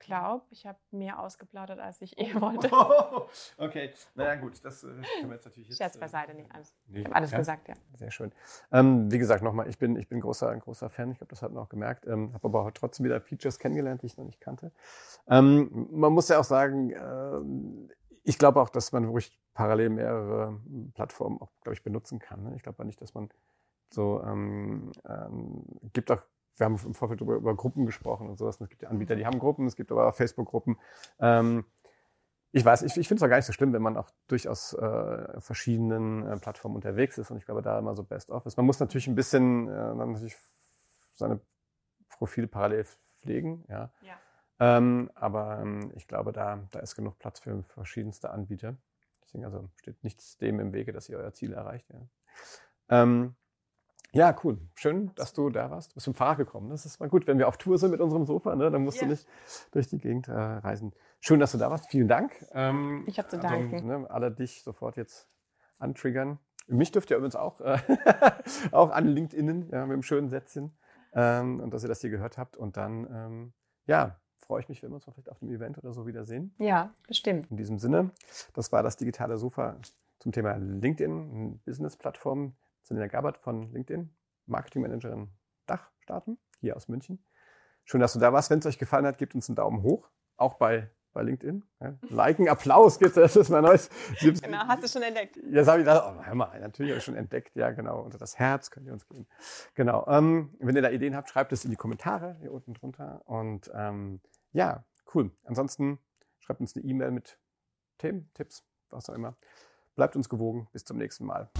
[SPEAKER 2] glaube, ich habe mehr ausgeplaudert, als ich eh wollte.
[SPEAKER 1] okay, naja gut, das äh, können wir jetzt natürlich
[SPEAKER 2] jetzt... Scherz äh, beiseite, nicht alles. Nee, ich habe alles ja? gesagt, ja.
[SPEAKER 1] Sehr schön. Ähm, wie gesagt, nochmal, ich bin, ich bin großer, ein großer Fan, ich glaube, das hat man auch gemerkt, ähm, habe aber auch trotzdem wieder Features kennengelernt, die ich noch nicht kannte. Ähm, man muss ja auch sagen, äh, ich glaube auch, dass man ruhig parallel mehrere Plattformen auch, glaube ich, benutzen kann. Ne? Ich glaube nicht, dass man so, ähm, ähm, gibt auch wir haben im Vorfeld über, über Gruppen gesprochen und sowas. Und es gibt ja Anbieter, die haben Gruppen, es gibt aber auch Facebook-Gruppen. Ähm, ich weiß, ich, ich finde es auch gar nicht so schlimm, wenn man auch durchaus äh, verschiedenen äh, Plattformen unterwegs ist und ich glaube, da immer so best of ist. Man muss natürlich ein bisschen äh, dann natürlich seine Profile parallel pflegen, ja. ja. Ähm, aber ähm, ich glaube, da, da ist genug Platz für verschiedenste Anbieter. Deswegen also steht nichts dem im Wege, dass ihr euer Ziel erreicht. Ja. Ähm, ja, cool. Schön, dass du da warst. Du bist im Fahrrad gekommen. Das ist mal gut, wenn wir auf Tour sind mit unserem Sofa, ne? dann musst ja. du nicht durch die Gegend äh, reisen. Schön, dass du da warst. Vielen Dank.
[SPEAKER 2] Ähm, ich habe zu also, danken.
[SPEAKER 1] Also, ne, alle dich sofort jetzt antriggern. Mich dürft ihr übrigens auch, äh, auch an LinkedIn ja, mit einem schönen Sätzchen. Ähm, und dass ihr das hier gehört habt. Und dann, ähm, ja, freue ich mich, wenn wir uns vielleicht auf dem Event oder so wiedersehen.
[SPEAKER 2] Ja, bestimmt.
[SPEAKER 1] In diesem Sinne, das war das digitale Sofa zum Thema LinkedIn, Business-Plattform. Selina Gabert von LinkedIn, Marketingmanagerin Dach starten, hier aus München. Schön, dass du da warst. Wenn es euch gefallen hat, gebt uns einen Daumen hoch, auch bei, bei LinkedIn. Ja. Liken, Applaus gibt das ist mein neues.
[SPEAKER 2] Genau, hast du schon entdeckt.
[SPEAKER 1] Jetzt habe ich das, oh, hör mal, natürlich habe ich schon entdeckt, ja genau, unter das Herz könnt ihr uns geben. Genau, ähm, wenn ihr da Ideen habt, schreibt es in die Kommentare hier unten drunter und ähm, ja, cool. Ansonsten schreibt uns eine E-Mail mit Themen, Tipps, was auch immer. Bleibt uns gewogen. Bis zum nächsten Mal.